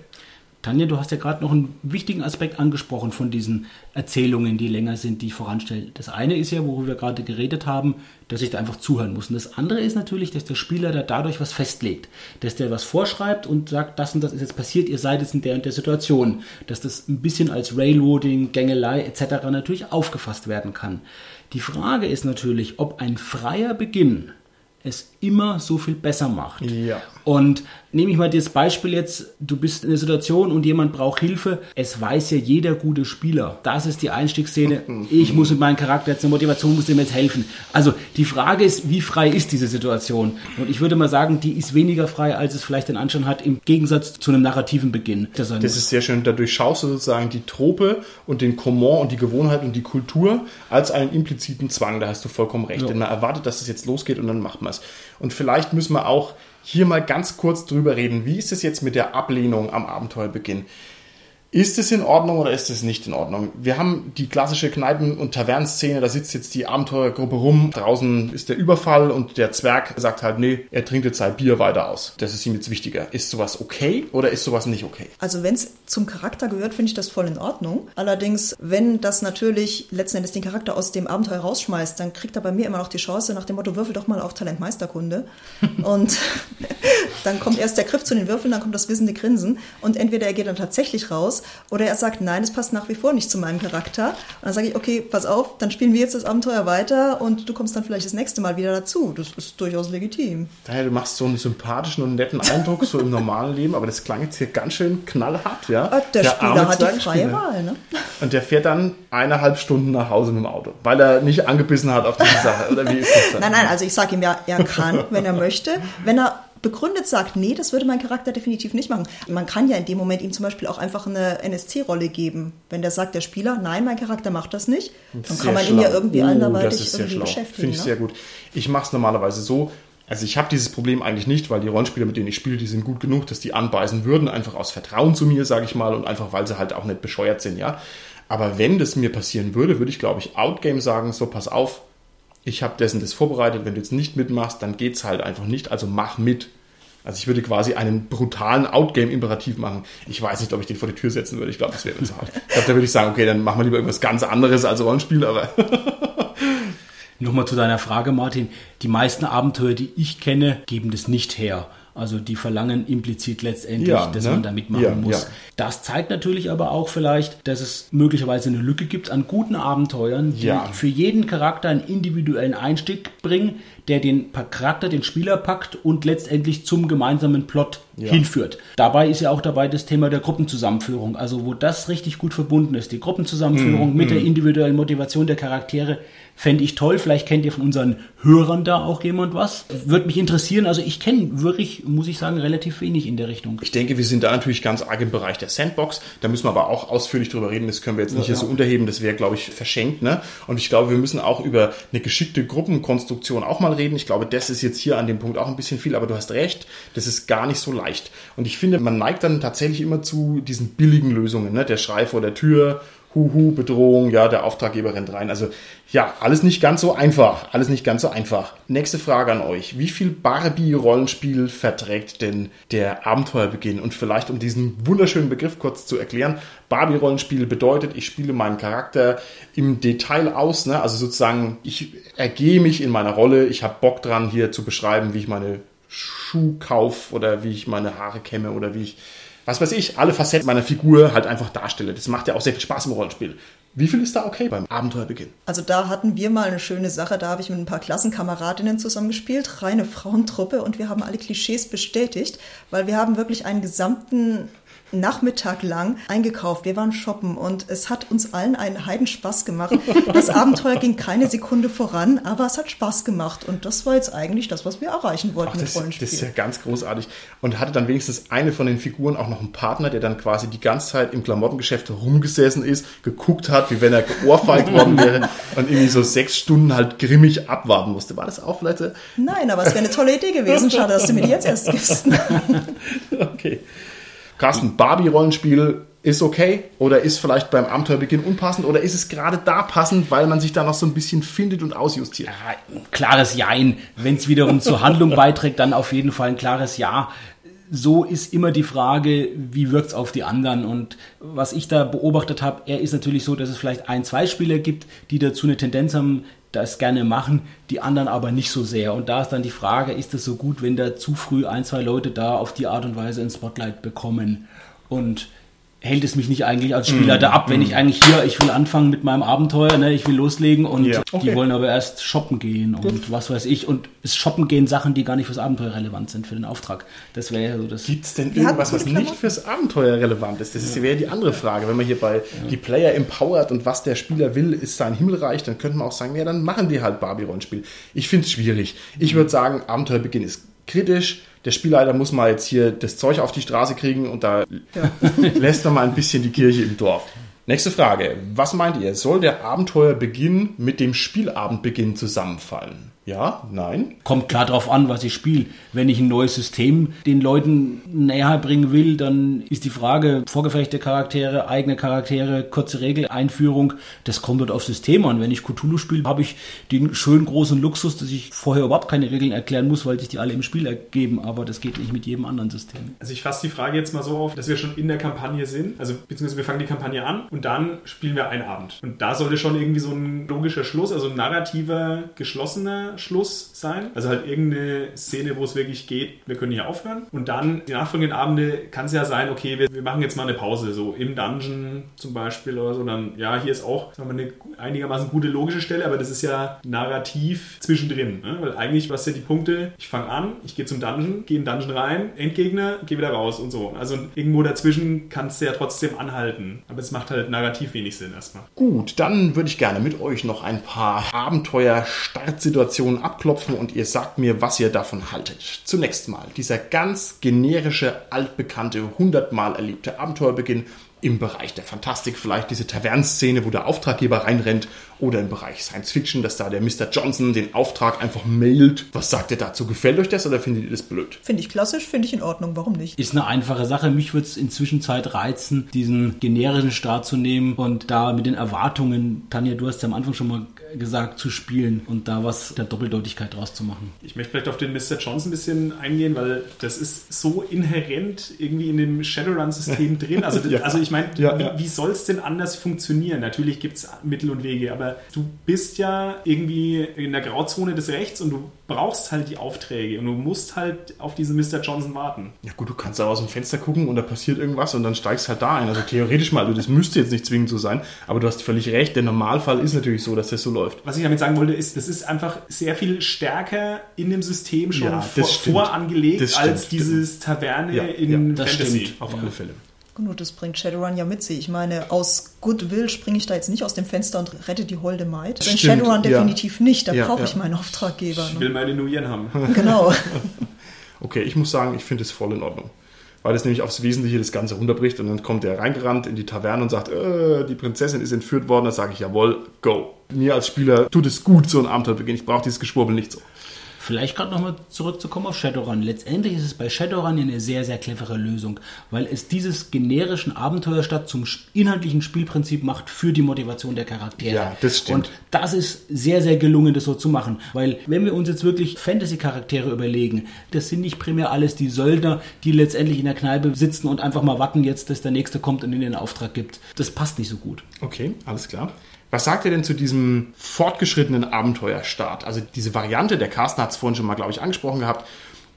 Tanja, du hast ja gerade noch einen wichtigen Aspekt angesprochen von diesen Erzählungen, die länger sind, die ich voranstelle. Das eine ist ja, worüber wir gerade geredet haben, dass ich da einfach zuhören muss. Und das andere ist natürlich, dass der Spieler da dadurch was festlegt. Dass der was vorschreibt und sagt, das und das ist jetzt passiert, ihr seid jetzt in der und der Situation. Dass das ein bisschen als Railroading, Gängelei etc. natürlich aufgefasst werden kann. Die Frage ist natürlich, ob ein freier Beginn es immer so viel besser macht. Ja. Und nehme ich mal das Beispiel jetzt, du bist in einer Situation und jemand braucht Hilfe. Es weiß ja jeder gute Spieler. Das ist die Einstiegsszene. Ich muss mit meinem Charakter jetzt eine Motivation, muss dem jetzt helfen. Also die Frage ist, wie frei ist diese Situation? Und ich würde mal sagen, die ist weniger frei, als es vielleicht den Anschein hat, im Gegensatz zu einem narrativen Beginn. Das, Das ist sehr schön. Dadurch schaust du sozusagen die Trope und den Comment und die Gewohnheit und die Kultur als einen impliziten Zwang. Da hast du vollkommen recht. Ja. Denn man erwartet, dass es jetzt losgeht und dann macht man es. Und vielleicht müssen wir auch hier mal ganz kurz drüber reden. Wie ist es jetzt mit der Ablehnung am Abenteuerbeginn? Ist es in Ordnung oder ist es nicht in Ordnung? Wir haben die klassische Kneipen- und Tavernenszene, da sitzt jetzt die Abenteuergruppe rum, draußen ist der Überfall und der Zwerg sagt halt, nee, er trinkt jetzt sein Bier weiter aus. Das ist ihm jetzt wichtiger. Ist sowas okay oder ist sowas nicht okay? Also wenn es zum Charakter gehört, finde ich das voll in Ordnung. Allerdings, wenn das natürlich letzten Endes den Charakter aus dem Abenteuer rausschmeißt, dann kriegt er bei mir immer noch die Chance nach dem Motto, würfel doch mal auf Talentmeisterkunde. und dann kommt erst der Griff zu den Würfeln, dann kommt das wissende Grinsen und entweder er geht dann tatsächlich raus aus. Oder er sagt, nein, es passt nach wie vor nicht zu meinem Charakter. Und dann sage ich, okay, pass auf, dann spielen wir jetzt das Abenteuer weiter und du kommst dann vielleicht das nächste Mal wieder dazu. Das ist durchaus legitim. Daher, du machst so einen sympathischen und netten Eindruck, so im normalen Leben, aber das klang jetzt hier ganz schön knallhart, ja. Ah, Der, Spieler arme hat die freie Spieler. Wahl, ne? Und der fährt dann eineinhalb Stunden nach Hause mit dem Auto, weil er nicht angebissen hat auf diese Sache. Oder wie ist das dann? Nein, nein, also ich sage ihm ja, er kann, wenn er möchte. Wenn er begründet sagt, nee, das würde mein Charakter definitiv nicht machen. Man kann ja in dem Moment ihm zum Beispiel auch einfach eine NSC-Rolle geben. Wenn der sagt, der Spieler, nein, mein Charakter macht das nicht, dann Sehr kann man ihn ja schlau. irgendwie Oh, anderweitig das irgendwie schlau. beschäftigen. Finde ich ne? sehr gut. Ich mache es normalerweise so. Also ich habe dieses Problem eigentlich nicht, weil die Rollenspieler, mit denen ich spiele, die sind gut genug, dass die anbeißen würden, einfach aus Vertrauen zu mir, sage ich mal, und einfach, weil sie halt auch nicht bescheuert sind, ja. Aber wenn das mir passieren würde, würde ich, glaube ich, Outgame sagen, so pass auf, ich habe dessen das vorbereitet, wenn du jetzt nicht mitmachst, dann geht's halt einfach nicht, also mach mit. Also ich würde quasi einen brutalen Outgame-Imperativ machen. Ich weiß nicht, ob ich den vor die Tür setzen würde. Ich glaube, das wäre mir zu hart. Ich glaube, da würde ich sagen, okay, dann machen wir lieber irgendwas ganz anderes als Rollenspiel, aber Nochmal zu deiner Frage, Martin. Die meisten Abenteuer, die ich kenne, geben das nicht her. Also die verlangen implizit letztendlich, Ja, dass ne? man da mitmachen Ja, muss. ja. Das zeigt natürlich aber auch vielleicht, dass es möglicherweise eine Lücke gibt an guten Abenteuern, die für jeden Charakter einen individuellen Einstieg bringen, der den Charakter, den Spieler packt und letztendlich zum gemeinsamen Plot Ja. hinführt. Dabei ist ja auch dabei das Thema der Gruppenzusammenführung. Also wo das richtig gut verbunden ist, die Gruppenzusammenführung Mhm, mit der individuellen Motivation der Charaktere, fände ich toll. Vielleicht kennt ihr von unseren Hörern da auch jemand was. Würde mich interessieren. Also ich kenne wirklich, muss ich sagen, relativ wenig in der Richtung. Ich denke, wir sind da natürlich ganz arg im Bereich der Sandbox. Da müssen wir aber auch ausführlich drüber reden. Das können wir jetzt nicht hier so unterheben. Das wäre, glaube ich, verschenkt. Ne? Und ich glaube, wir müssen auch über eine geschickte Gruppenkonstruktion auch mal reden. Ich glaube, das ist jetzt hier an dem Punkt auch ein bisschen viel. Aber du hast recht, das ist gar nicht so leicht. Und ich finde, man neigt dann tatsächlich immer zu diesen billigen Lösungen. Ne? Der Schrei vor der Tür, Huhu, Bedrohung, ja, der Auftraggeber rennt rein. Also ja, alles nicht ganz so einfach. Alles nicht ganz so einfach. Nächste Frage an euch. Wie viel Barbie-Rollenspiel verträgt denn der Abenteuerbeginn? Und vielleicht, um diesen wunderschönen Begriff kurz zu erklären, Barbie-Rollenspiel bedeutet, ich spiele meinen Charakter im Detail aus. Ne? Also sozusagen, ich ergehe mich in meiner Rolle. Ich habe Bock dran, hier zu beschreiben, wie ich meine Schuh kauf oder wie ich meine Haare kämme oder wie ich was weiß ich, alle Facetten meiner Figur halt einfach darstelle. Das macht ja auch sehr viel Spaß im Rollenspiel. Wie viel ist da okay beim Abenteuerbeginn? Also da hatten wir mal eine schöne Sache, da habe ich mit ein paar Klassenkameradinnen zusammengespielt, reine Frauentruppe und wir haben alle Klischees bestätigt, weil wir haben wirklich einen gesamten Nachmittag lang eingekauft. Wir waren shoppen und es hat uns allen einen Heidenspaß gemacht. Das Abenteuer ging keine Sekunde voran, aber es hat Spaß gemacht und das war jetzt eigentlich das, was wir erreichen wollten Ach, mit das, Rollenspiel. das ist ja ganz großartig. Und hatte dann wenigstens eine von den Figuren auch noch einen Partner, der dann quasi die ganze Zeit im Klamottengeschäft rumgesessen ist, geguckt hat, wie wenn er geohrfeigt worden wäre und irgendwie so sechs Stunden halt grimmig abwarten musste. War das auch vielleicht? Nein, aber es wäre eine tolle Idee gewesen. Schade, dass du mir die jetzt erst gibst. Okay. Carsten, Barbie-Rollenspiel ist okay oder ist vielleicht beim Abenteuerbeginn unpassend oder ist es gerade da passend, weil man sich da noch so ein bisschen findet und ausjustiert? Ja, ein klares Jein. Wenn es wiederum zur Handlung beiträgt, dann auf jeden Fall ein klares Ja. So ist immer die Frage, wie wirkt es auf die anderen? Und was ich da beobachtet habe, er ist natürlich so, dass es vielleicht ein, zwei Spieler gibt, die dazu eine Tendenz haben, das gerne machen, die anderen aber nicht so sehr. Und da ist dann die Frage, ist es so gut, wenn da zu früh ein, zwei Leute da auf die Art und Weise ein Spotlight bekommen? Und hält es mich nicht eigentlich als Spieler da ab, wenn ich eigentlich hier, ich will anfangen mit meinem Abenteuer, ne, ich will loslegen und Ja, die okay. wollen aber erst shoppen gehen und was weiß ich. Und es shoppen gehen Sachen, die gar nicht fürs Abenteuer relevant sind, für den Auftrag. Das wäre ja so das. Gibt es denn Wir irgendwas, was nicht fürs Abenteuer relevant ist? Das ist wäre die andere Frage. Wenn man hier bei die Player empowert und was der Spieler will, ist sein Himmelreich, dann könnte man auch sagen, ja, dann machen die halt Barbie-Rollenspiel. Ich finde es schwierig. Ich würde sagen, Abenteuerbeginn ist kritisch. Der Spielleiter muss mal jetzt hier das Zeug auf die Straße kriegen und da lässt man mal ein bisschen die Kirche im Dorf. Nächste Frage. Was meint ihr? Soll der Abenteuerbeginn mit dem Spielabendbeginn zusammenfallen? Ja? Nein? Kommt klar drauf an, was ich spiele. Wenn ich ein neues System den Leuten näher bringen will, dann ist die Frage, vorgefertigte Charaktere, eigene Charaktere, kurze Regeleinführung, das kommt dort auf System an. Wenn ich Cthulhu spiele, habe ich den schönen großen Luxus, dass ich vorher überhaupt keine Regeln erklären muss, weil sich die alle im Spiel ergeben, aber das geht nicht mit jedem anderen System. Also ich fasse die Frage jetzt mal so auf, dass wir schon in der Kampagne sind. Also beziehungsweise wir fangen die Kampagne an und dann spielen wir einen Abend. Und da sollte schon irgendwie so ein logischer Schluss, also ein narrativer, geschlossener Schluss sein. Also halt irgendeine Szene, wo es wirklich geht, wir können hier aufhören. Und dann die nachfolgenden Abende kann es ja sein, okay, wir, wir machen jetzt mal eine Pause, so im Dungeon zum Beispiel oder so. Dann, ja, hier ist auch sagen wir, eine einigermaßen gute logische Stelle, aber das ist ja narrativ zwischendrin. Ne? Weil eigentlich, was ja die Punkte, ich fange an, ich gehe zum Dungeon, gehe in den Dungeon rein, Endgegner, gehe wieder raus und so. Also irgendwo dazwischen kannst du ja trotzdem anhalten. Aber es macht halt narrativ wenig Sinn erstmal. Gut, dann würde ich gerne mit euch noch ein paar Abenteuer-Startsituationen abklopfen und ihr sagt mir, was ihr davon haltet. Zunächst mal dieser ganz generische, altbekannte, hundertmal erlebte Abenteuerbeginn im Bereich der Fantastik vielleicht diese Tavernenszene, wo der Auftraggeber reinrennt oder im Bereich Science Fiction, dass da der Mr. Johnson den Auftrag einfach mailt. Was sagt ihr dazu? Gefällt euch das oder findet ihr das blöd? Finde ich klassisch, finde ich in Ordnung, warum nicht? Ist eine einfache Sache. Mich würde es inzwischen Zeit reizen, diesen generischen Start zu nehmen und da mit den Erwartungen, Tanja, du hast ja am Anfang schon mal gesagt, zu spielen und da was der Doppeldeutigkeit draus zu machen. Ich möchte vielleicht auf den Mr. Johnson ein bisschen eingehen, weil das ist so inhärent irgendwie in dem Shadowrun-System drin. Also, ja. also ich meine, ja, wie, wie soll es denn anders funktionieren? Natürlich gibt es Mittel und Wege, aber du bist ja irgendwie in der Grauzone des Rechts und du brauchst halt die Aufträge und du musst halt auf diesen Mr. Johnson warten. Ja gut, du kannst da aus dem Fenster gucken und da passiert irgendwas und dann steigst halt da ein. Also theoretisch mal, also das müsste jetzt nicht zwingend so sein, aber du hast völlig recht, der Normalfall ist natürlich so, dass das so läuft. Was ich damit sagen wollte, ist, das ist einfach sehr viel stärker in dem System schon ja, vor, vorangelegt als dieses Taverne ja, in ja, Fantasy. Stimmt, auf alle Fälle. Gut, das bringt Shadowrun ja mit sich. Ich meine, aus Goodwill springe ich da jetzt nicht aus dem Fenster und rette die holde Maid. Also in Shadowrun definitiv ja. nicht. Da ja, brauche ja. ich meinen Auftraggeber. Ich will meine Nuyen haben. Genau. okay, ich muss sagen, ich finde es voll in Ordnung. Weil es nämlich aufs Wesentliche das Ganze runterbricht und dann kommt er reingerannt in die Taverne und sagt, äh, die Prinzessin ist entführt worden. Da sage ich, jawohl, go. Mir als Spieler tut es gut, so ein Abenteuer beginnen. Ich brauche dieses Geschwurbel nicht so. Vielleicht gerade nochmal zurückzukommen auf Shadowrun. Letztendlich ist es bei Shadowrun eine sehr, sehr clevere Lösung, weil es dieses generischen Abenteuerstadt zum inhaltlichen Spielprinzip macht für die Motivation der Charaktere. Ja, das stimmt. Und das ist sehr, sehr gelungen, das so zu machen. Weil wenn wir uns jetzt wirklich Fantasy-Charaktere überlegen, das sind nicht primär alles die Söldner, die letztendlich in der Kneipe sitzen und einfach mal warten jetzt, dass der Nächste kommt und ihnen den Auftrag gibt. Das passt nicht so gut. Okay, alles klar. Was sagt ihr denn zu diesem fortgeschrittenen Abenteuerstart? Also diese Variante, der Carsten hat es vorhin schon mal, glaube ich, angesprochen gehabt.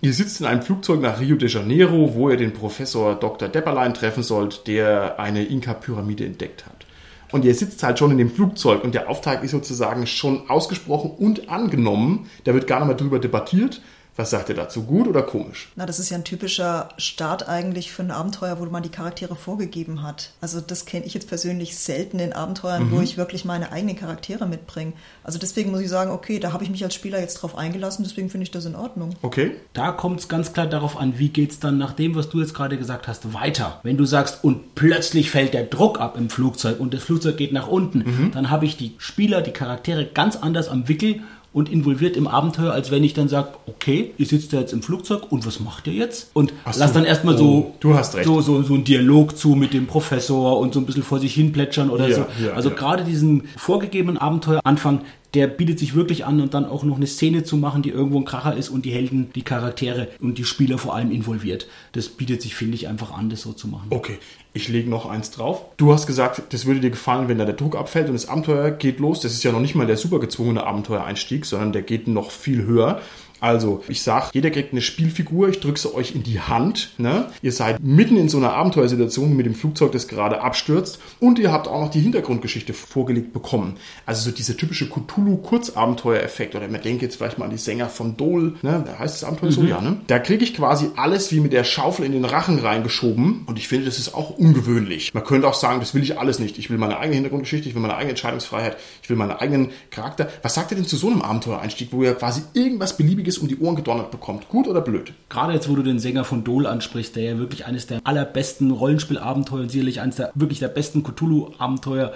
Ihr sitzt in einem Flugzeug nach Rio de Janeiro, wo ihr den Professor Dr. Depperlein treffen sollt, der eine Inka-Pyramide entdeckt hat. Und ihr sitzt halt schon in dem Flugzeug und der Auftrag ist sozusagen schon ausgesprochen und angenommen. Da wird gar nicht mehr drüber debattiert, was sagt ihr dazu? Gut oder komisch? Na, das ist ja ein typischer Start eigentlich für ein Abenteuer, wo man die Charaktere vorgegeben hat. Also das kenne ich jetzt persönlich selten in Abenteuern, mhm. wo ich wirklich meine eigenen Charaktere mitbringe. Also deswegen muss ich sagen, okay, da habe ich mich als Spieler jetzt drauf eingelassen, deswegen finde ich das in Ordnung. Okay. Da kommt es ganz klar darauf an, wie geht es dann nach dem, was du jetzt gerade gesagt hast, weiter. Wenn du sagst, und plötzlich fällt der Druck ab im Flugzeug und das Flugzeug geht nach unten, mhm. dann habe ich die Spieler, die Charaktere ganz anders am Wickel und involviert im Abenteuer, als wenn ich dann sage, okay, ihr sitzt da jetzt im Flugzeug und was macht ihr jetzt? Und Ach lass dann erstmal oh, so, du hast recht. So, so, so einen Dialog zu mit dem Professor und so ein bisschen vor sich hin plätschern oder ja, so. Ja, also ja. gerade diesen vorgegebenen Abenteueranfang, der bietet sich wirklich an und dann auch noch eine Szene zu machen, die irgendwo ein Kracher ist und die Helden, die Charaktere und die Spieler vor allem involviert. Das bietet sich, finde ich, einfach an, das so zu machen. Okay, ich lege noch eins drauf. Du hast gesagt, das würde dir gefallen, wenn da der Druck abfällt und das Abenteuer geht los. Das ist ja noch nicht mal der super gezwungene Abenteuereinstieg, sondern der geht noch viel höher. Also, ich sag, jeder kriegt eine Spielfigur, ich drücke sie euch in die Hand. Ne? Ihr seid mitten in so einer Abenteuersituation mit dem Flugzeug, das gerade abstürzt und ihr habt auch noch die Hintergrundgeschichte vorgelegt bekommen. Also so dieser typische Cthulhu-Kurzabenteuer-Effekt oder man denkt jetzt vielleicht mal an die Sänger von Dole, ne? da heißt das Abenteuer mhm. so, ja, ne? Da kriege ich quasi alles wie mit der Schaufel in den Rachen reingeschoben und ich finde, das ist auch ungewöhnlich. Man könnte auch sagen, das will ich alles nicht. Ich will meine eigene Hintergrundgeschichte, ich will meine eigene Entscheidungsfreiheit, ich will meinen eigenen Charakter. Was sagt ihr denn zu so einem Abenteuereinstieg, wo ihr quasi irgendwas beliebiges einiges um die Ohren gedonnert bekommt. Gut oder blöd? Gerade jetzt, wo du den Sänger von Dole ansprichst, der ja wirklich eines der allerbesten Rollenspielabenteuer und sicherlich eines der wirklich der besten Cthulhu-Abenteuer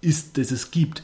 ist, das es gibt.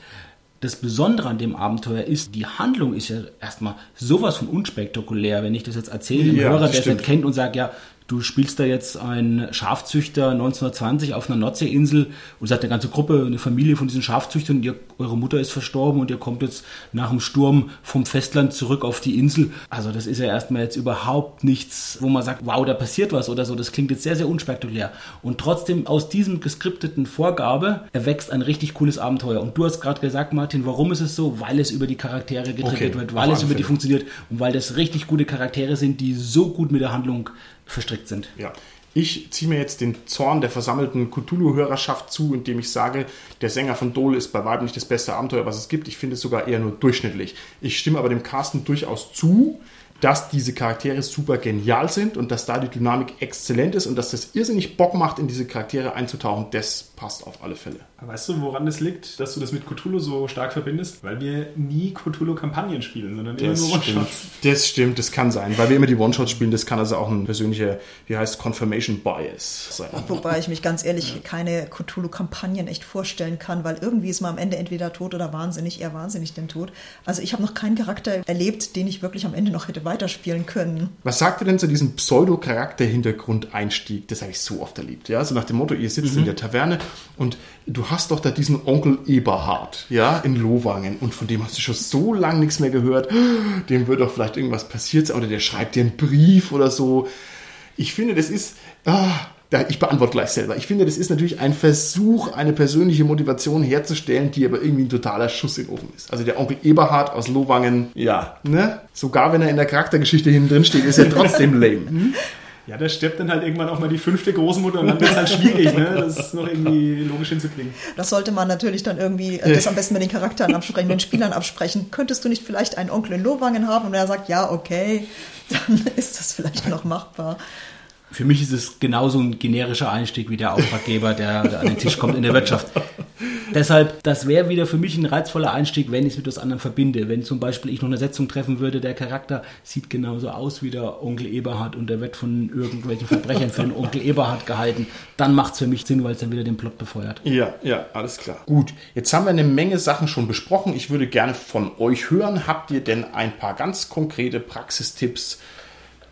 Das Besondere an dem Abenteuer ist, die Handlung ist ja erstmal sowas von unspektakulär, wenn ich das jetzt erzähle, dem ja, Hörer, der es nicht kennt und sagt, ja, du spielst da jetzt einen Schafzüchter 1920 auf einer Nordseeinsel und seid eine ganze Gruppe, eine Familie von diesen Schafzüchtern und ihr, eure Mutter ist verstorben und ihr kommt jetzt nach dem Sturm vom Festland zurück auf die Insel. Also das ist ja erstmal jetzt überhaupt nichts, wo man sagt, wow, da passiert was oder so. Das klingt jetzt sehr, sehr unspektakulär. Und trotzdem aus diesem geskripteten Vorgabe erwächst ein richtig cooles Abenteuer. Und du hast gerade gesagt, Martin, warum ist es so? Weil es über die Charaktere getriggert Okay, wird, weil es über die funktioniert und weil das richtig gute Charaktere sind, die so gut mit der Handlung verstrickt sind. Ja. Ich ziehe mir jetzt den Zorn der versammelten Cthulhu-Hörerschaft zu, indem ich sage, der Sänger von Dole ist bei weitem nicht das beste Abenteuer, was es gibt. Ich finde es sogar eher nur durchschnittlich. Ich stimme aber dem Carsten durchaus zu, dass diese Charaktere super genial sind und dass da die Dynamik exzellent ist und dass das irrsinnig Bock macht, in diese Charaktere einzutauchen. Das passt auf alle Fälle. Aber weißt du, woran das liegt, dass du das mit Cthulhu so stark verbindest? Weil wir nie Cthulhu-Kampagnen spielen, sondern immer Das nur stimmt. One-Shots. das stimmt, das kann sein. Weil wir immer die One-Shots spielen, das kann also auch ein persönlicher, wie heißt Confirmation Bias sein. Wobei ich mich ganz ehrlich keine Cthulhu-Kampagnen echt vorstellen kann, weil irgendwie ist man am Ende entweder tot oder wahnsinnig, eher wahnsinnig denn tot. Also ich habe noch keinen Charakter erlebt, den ich wirklich am Ende noch hätte weiterspielen können. Was sagt ihr denn zu diesem Pseudo-Charakter-Hintergrund-Einstieg? Das habe ich so oft erlebt. Ja, so nach dem Motto, ihr sitzt in der Taverne und du hast doch da diesen Onkel Eberhard, ja, in Lohwangen und von dem hast du schon so lange nichts mehr gehört. Dem wird doch vielleicht irgendwas passiert sein oder der schreibt dir einen Brief oder so. Ich finde, das ist, ah, ich beantworte gleich selber. Ich finde, das ist natürlich ein Versuch, eine persönliche Motivation herzustellen, die aber irgendwie ein totaler Schuss in den Ofen ist. Also der Onkel Eberhard aus Lohwangen, ja, ne? Sogar wenn er in der Charaktergeschichte hinten drin steht, ist er trotzdem lame. Hm? Ja, da stirbt dann halt irgendwann auch mal die fünfte Großmutter und dann wird es halt schwierig, ne? das ist noch irgendwie logisch hinzukriegen. Das sollte man natürlich dann irgendwie, äh, das am besten mit den Charakteren absprechen, mit den Spielern absprechen. Könntest du nicht vielleicht einen Onkel in Lohwangen haben? Und er sagt, ja, okay, dann ist das vielleicht noch machbar. Für mich ist es genauso ein generischer Einstieg wie der Auftraggeber, der, der an den Tisch kommt in der Wirtschaft. Deshalb, das wäre wieder für mich ein reizvoller Einstieg, wenn ich es mit was anderem verbinde. Wenn zum Beispiel ich noch eine Setzung treffen würde, der Charakter sieht genauso aus wie der Onkel Eberhard und der wird von irgendwelchen Verbrechern für den Onkel Eberhard gehalten, dann macht es für mich Sinn, weil es dann wieder den Plot befeuert. Ja, ja, alles klar. Gut, jetzt haben wir eine Menge Sachen schon besprochen. Ich würde gerne von euch hören. Habt ihr denn ein paar ganz konkrete Praxistipps,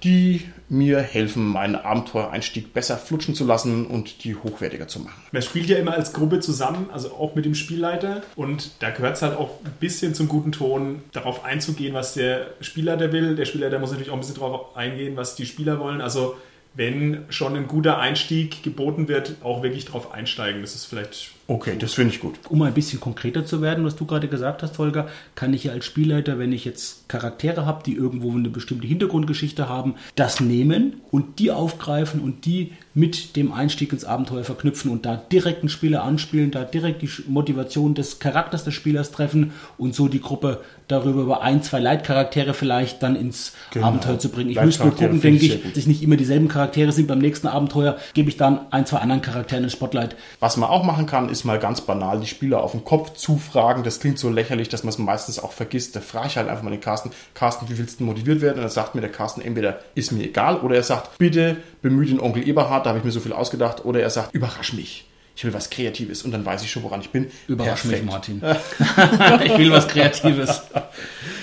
die mir helfen, meinen Abenteuereinstieg besser flutschen zu lassen und die hochwertiger zu machen? Man spielt ja immer als Gruppe zusammen, also auch mit dem Spielleiter. Und da gehört es halt auch ein bisschen zum guten Ton, darauf einzugehen, was der Spielleiter will. Der Spielleiter muss natürlich auch ein bisschen darauf eingehen, was die Spieler wollen. Also wenn schon ein guter Einstieg geboten wird, auch wirklich darauf einsteigen. Das ist vielleicht Okay, das finde ich gut. Um ein bisschen konkreter zu werden, was du gerade gesagt hast, Holger, kann ich ja als Spielleiter, wenn ich jetzt Charaktere habe, die irgendwo eine bestimmte Hintergrundgeschichte haben, das nehmen und die aufgreifen und die mit dem Einstieg ins Abenteuer verknüpfen und da direkt einen Spieler anspielen, da direkt die Motivation des Charakters des Spielers treffen und so die Gruppe darüber über ein, zwei Leitcharaktere vielleicht dann ins Genau. Abenteuer zu bringen. Ich müsste nur gucken, denke ich dass es nicht immer dieselben Charaktere sind. Beim nächsten Abenteuer gebe ich dann ein, zwei anderen Charakteren ins Spotlight. Was man auch machen kann, ist mal ganz banal die Spieler auf den Kopf zufragen. Das klingt so lächerlich, dass man es meistens auch vergisst. Da frage ich halt einfach mal den Carsten, Carsten, wie willst du motiviert werden? Und dann sagt mir der Carsten entweder, ist mir egal, oder er sagt, bitte bemühe den Onkel Eberhard, da habe ich mir so viel ausgedacht, oder er sagt, überrasch mich. Ich will was Kreatives und dann weiß ich schon, woran ich bin. Überrasch mich, Perfekt. Martin. ich will was Kreatives.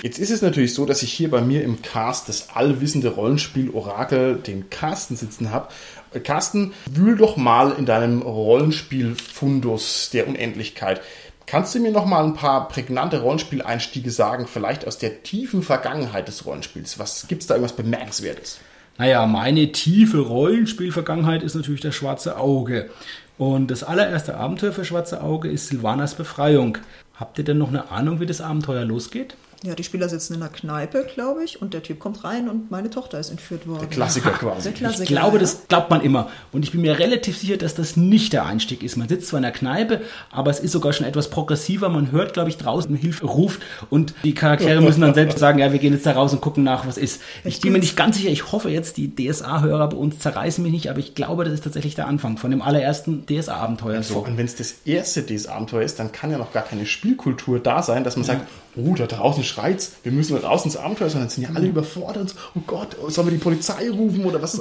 Jetzt ist es natürlich so, dass ich hier bei mir im Cast das allwissende Rollenspiel-Orakel, den Carsten, sitzen habe. Äh, Carsten, wühl doch mal in deinem Rollenspiel-Fundus der Unendlichkeit. Kannst du mir noch mal ein paar prägnante Rollenspieleinstiege sagen, vielleicht aus der tiefen Vergangenheit des Rollenspiels? Was gibt's da irgendwas Bemerkenswertes? Naja, meine tiefe Rollenspielvergangenheit ist natürlich das Schwarze Auge. Und das allererste Abenteuer für Schwarze Auge ist Silvanas Befreiung. Habt ihr denn noch eine Ahnung, wie das Abenteuer losgeht? Ja, die Spieler sitzen in einer Kneipe, glaube ich, und der Typ kommt rein und meine Tochter ist entführt worden. Der Klassiker quasi. Der Klassiker. Ich glaube, ja. das glaubt man immer. Und ich bin mir relativ sicher, dass das nicht der Einstieg ist. Man sitzt zwar in der Kneipe, aber es ist sogar schon etwas progressiver. Man hört, glaube ich, draußen Hilfe ruft und die Charaktere müssen dann selbst sagen, ja, wir gehen jetzt da raus und gucken nach, was ist. Ich bin mir nicht ganz sicher. Ich hoffe jetzt, die DSA-Hörer bei uns zerreißen mich nicht, aber ich glaube, das ist tatsächlich der Anfang von dem allerersten DSA-Abenteuer. So. So. Und wenn es das erste dieses Abenteuer ist, dann kann ja noch gar keine Spielkultur da sein, dass man sagt, oh, da draußen schreit's, wir müssen raus ins Abenteuer, sondern sind ja alle überfordert. und so, Oh Gott, sollen wir die Polizei rufen oder was?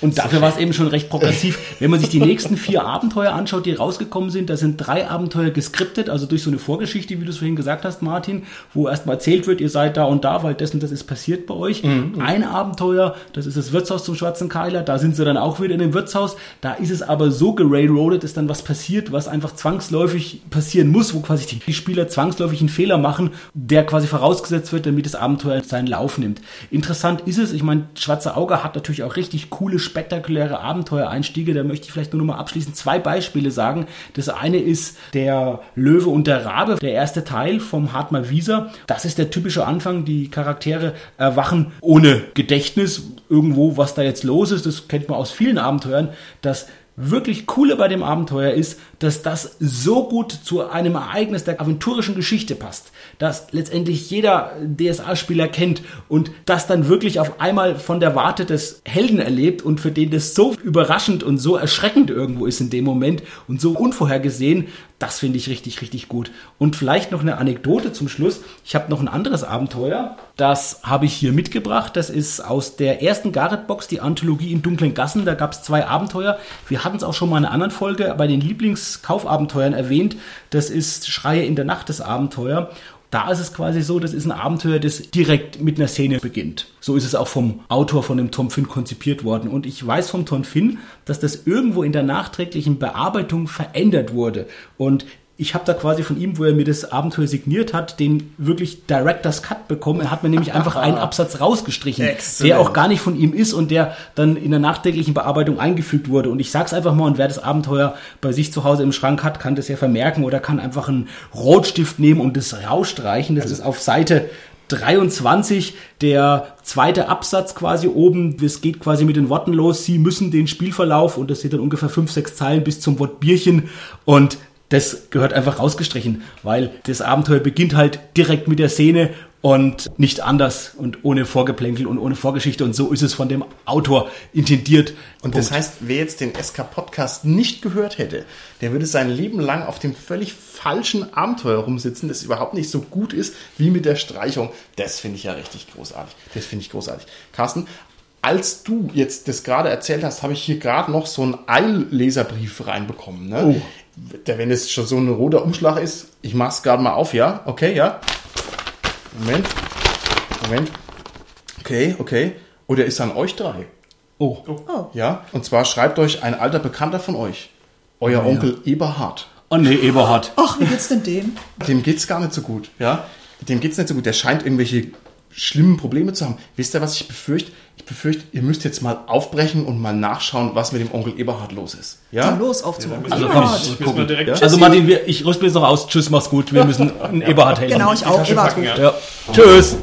Und dafür war es eben schon recht progressiv. Wenn man sich die nächsten vier Abenteuer anschaut, die rausgekommen sind, da sind drei Abenteuer geskriptet, also durch so eine Vorgeschichte, wie du es vorhin gesagt hast, Martin, wo erstmal erzählt wird, ihr seid da und da, weil das und das ist passiert bei euch. Ein Abenteuer, das ist das Wirtshaus zum Schwarzen Keiler, da sind sie dann auch wieder in dem Wirtshaus. Da ist es aber so gerailroadet, dass dann was passiert, was einfach zwangsläufig passieren muss, wo quasi die Spieler zwangsläufig einen Fehler machen, der quasi vorausgesetzt wird, damit das Abenteuer seinen Lauf nimmt. Interessant ist es, ich meine, Schwarze Auge hat natürlich auch richtig coole, spektakuläre Abenteuereinstiege. Da möchte ich vielleicht nur noch mal abschließend zwei Beispiele sagen. Das eine ist der Löwe und der Rabe, der erste Teil vom Hartmar Wieser. Das ist der typische Anfang. Die Charaktere erwachen ohne Gedächtnis irgendwo, was da jetzt los ist. Das kennt man aus vielen Abenteuern. Das wirklich coole bei dem Abenteuer ist, dass das so gut zu einem Ereignis der aventurischen Geschichte passt, dass letztendlich jeder DSA-Spieler kennt und das dann wirklich auf einmal von der Warte des Helden erlebt und für den das so überraschend und so erschreckend irgendwo ist in dem Moment und so unvorhergesehen, das finde ich richtig, richtig gut. Und vielleicht noch eine Anekdote zum Schluss. Ich habe noch ein anderes Abenteuer. Das habe ich hier mitgebracht. Das ist aus der ersten Garrett-Box, die Anthologie in dunklen Gassen. Da gab es zwei Abenteuer. Wir hatten es auch schon mal in einer anderen Folge bei den Lieblingskaufabenteuern erwähnt. Das ist Schreie in der Nacht, das Abenteuer. Da ist es quasi so, das ist ein Abenteuer, das direkt mit einer Szene beginnt. So ist es auch vom Autor von dem Tom Finn konzipiert worden. Und ich weiß vom Tom Finn, dass das irgendwo in der nachträglichen Bearbeitung verändert wurde. Und ich habe da quasi von ihm, wo er mir das Abenteuer signiert hat, den wirklich Director's Cut bekommen. Er hat mir nämlich einfach einen Absatz rausgestrichen, Exzellent. der auch gar nicht von ihm ist und der dann in der nachträglichen Bearbeitung eingefügt wurde. Und ich sag's einfach mal, und wer das Abenteuer bei sich zu Hause im Schrank hat, kann das ja vermerken oder kann einfach einen Rotstift nehmen und das rausstreichen. Das ist auf Seite 23 der zweite Absatz quasi oben. Das geht quasi mit den Worten los. Sie müssen den Spielverlauf und das sind dann ungefähr fünf, sechs Zeilen bis zum Wort Bierchen und das gehört einfach rausgestrichen, weil das Abenteuer beginnt halt direkt mit der Szene und nicht anders und ohne Vorgeplänkel und ohne Vorgeschichte und so ist es von dem Autor intendiert. Und das heißt, wer jetzt den SK-Podcast nicht gehört hätte, der würde sein Leben lang auf dem völlig falschen Abenteuer rumsitzen, das überhaupt nicht so gut ist wie mit der Streichung. Das finde ich ja richtig großartig. Das finde ich großartig. Carsten, als du jetzt das gerade erzählt hast, habe ich hier gerade noch so einen Eilleserbrief reinbekommen. Ne? Oh. Der, wenn es schon so ein roter Umschlag ist, ich mache es gerade mal auf, ja? Okay, ja? Moment. Moment. Okay, okay. Oder ist an euch drei? Oh, Oh. Ja, und zwar schreibt euch ein alter Bekannter von euch, euer Onkel Eberhard. oh nee, Eberhard. Ach, wie geht's denn dem? Dem geht's gar nicht so gut, ja. Dem geht's nicht so gut. Der scheint irgendwelche schlimmen Probleme zu haben. Wisst ihr, was ich befürchte? Ich befürchte, ihr müsst jetzt mal aufbrechen und mal nachschauen, was mit dem Onkel Eberhard los ist. Ja? Dann los, auf zum Also Onkel komm, Eberhard. ich direkt Ja? Also Martin, wir, ich rüste mir jetzt noch aus. Tschüss, mach's gut. Wir müssen einen Eberhard helfen. Genau, ich auch. Eberhard ja. Ja. Tschüss.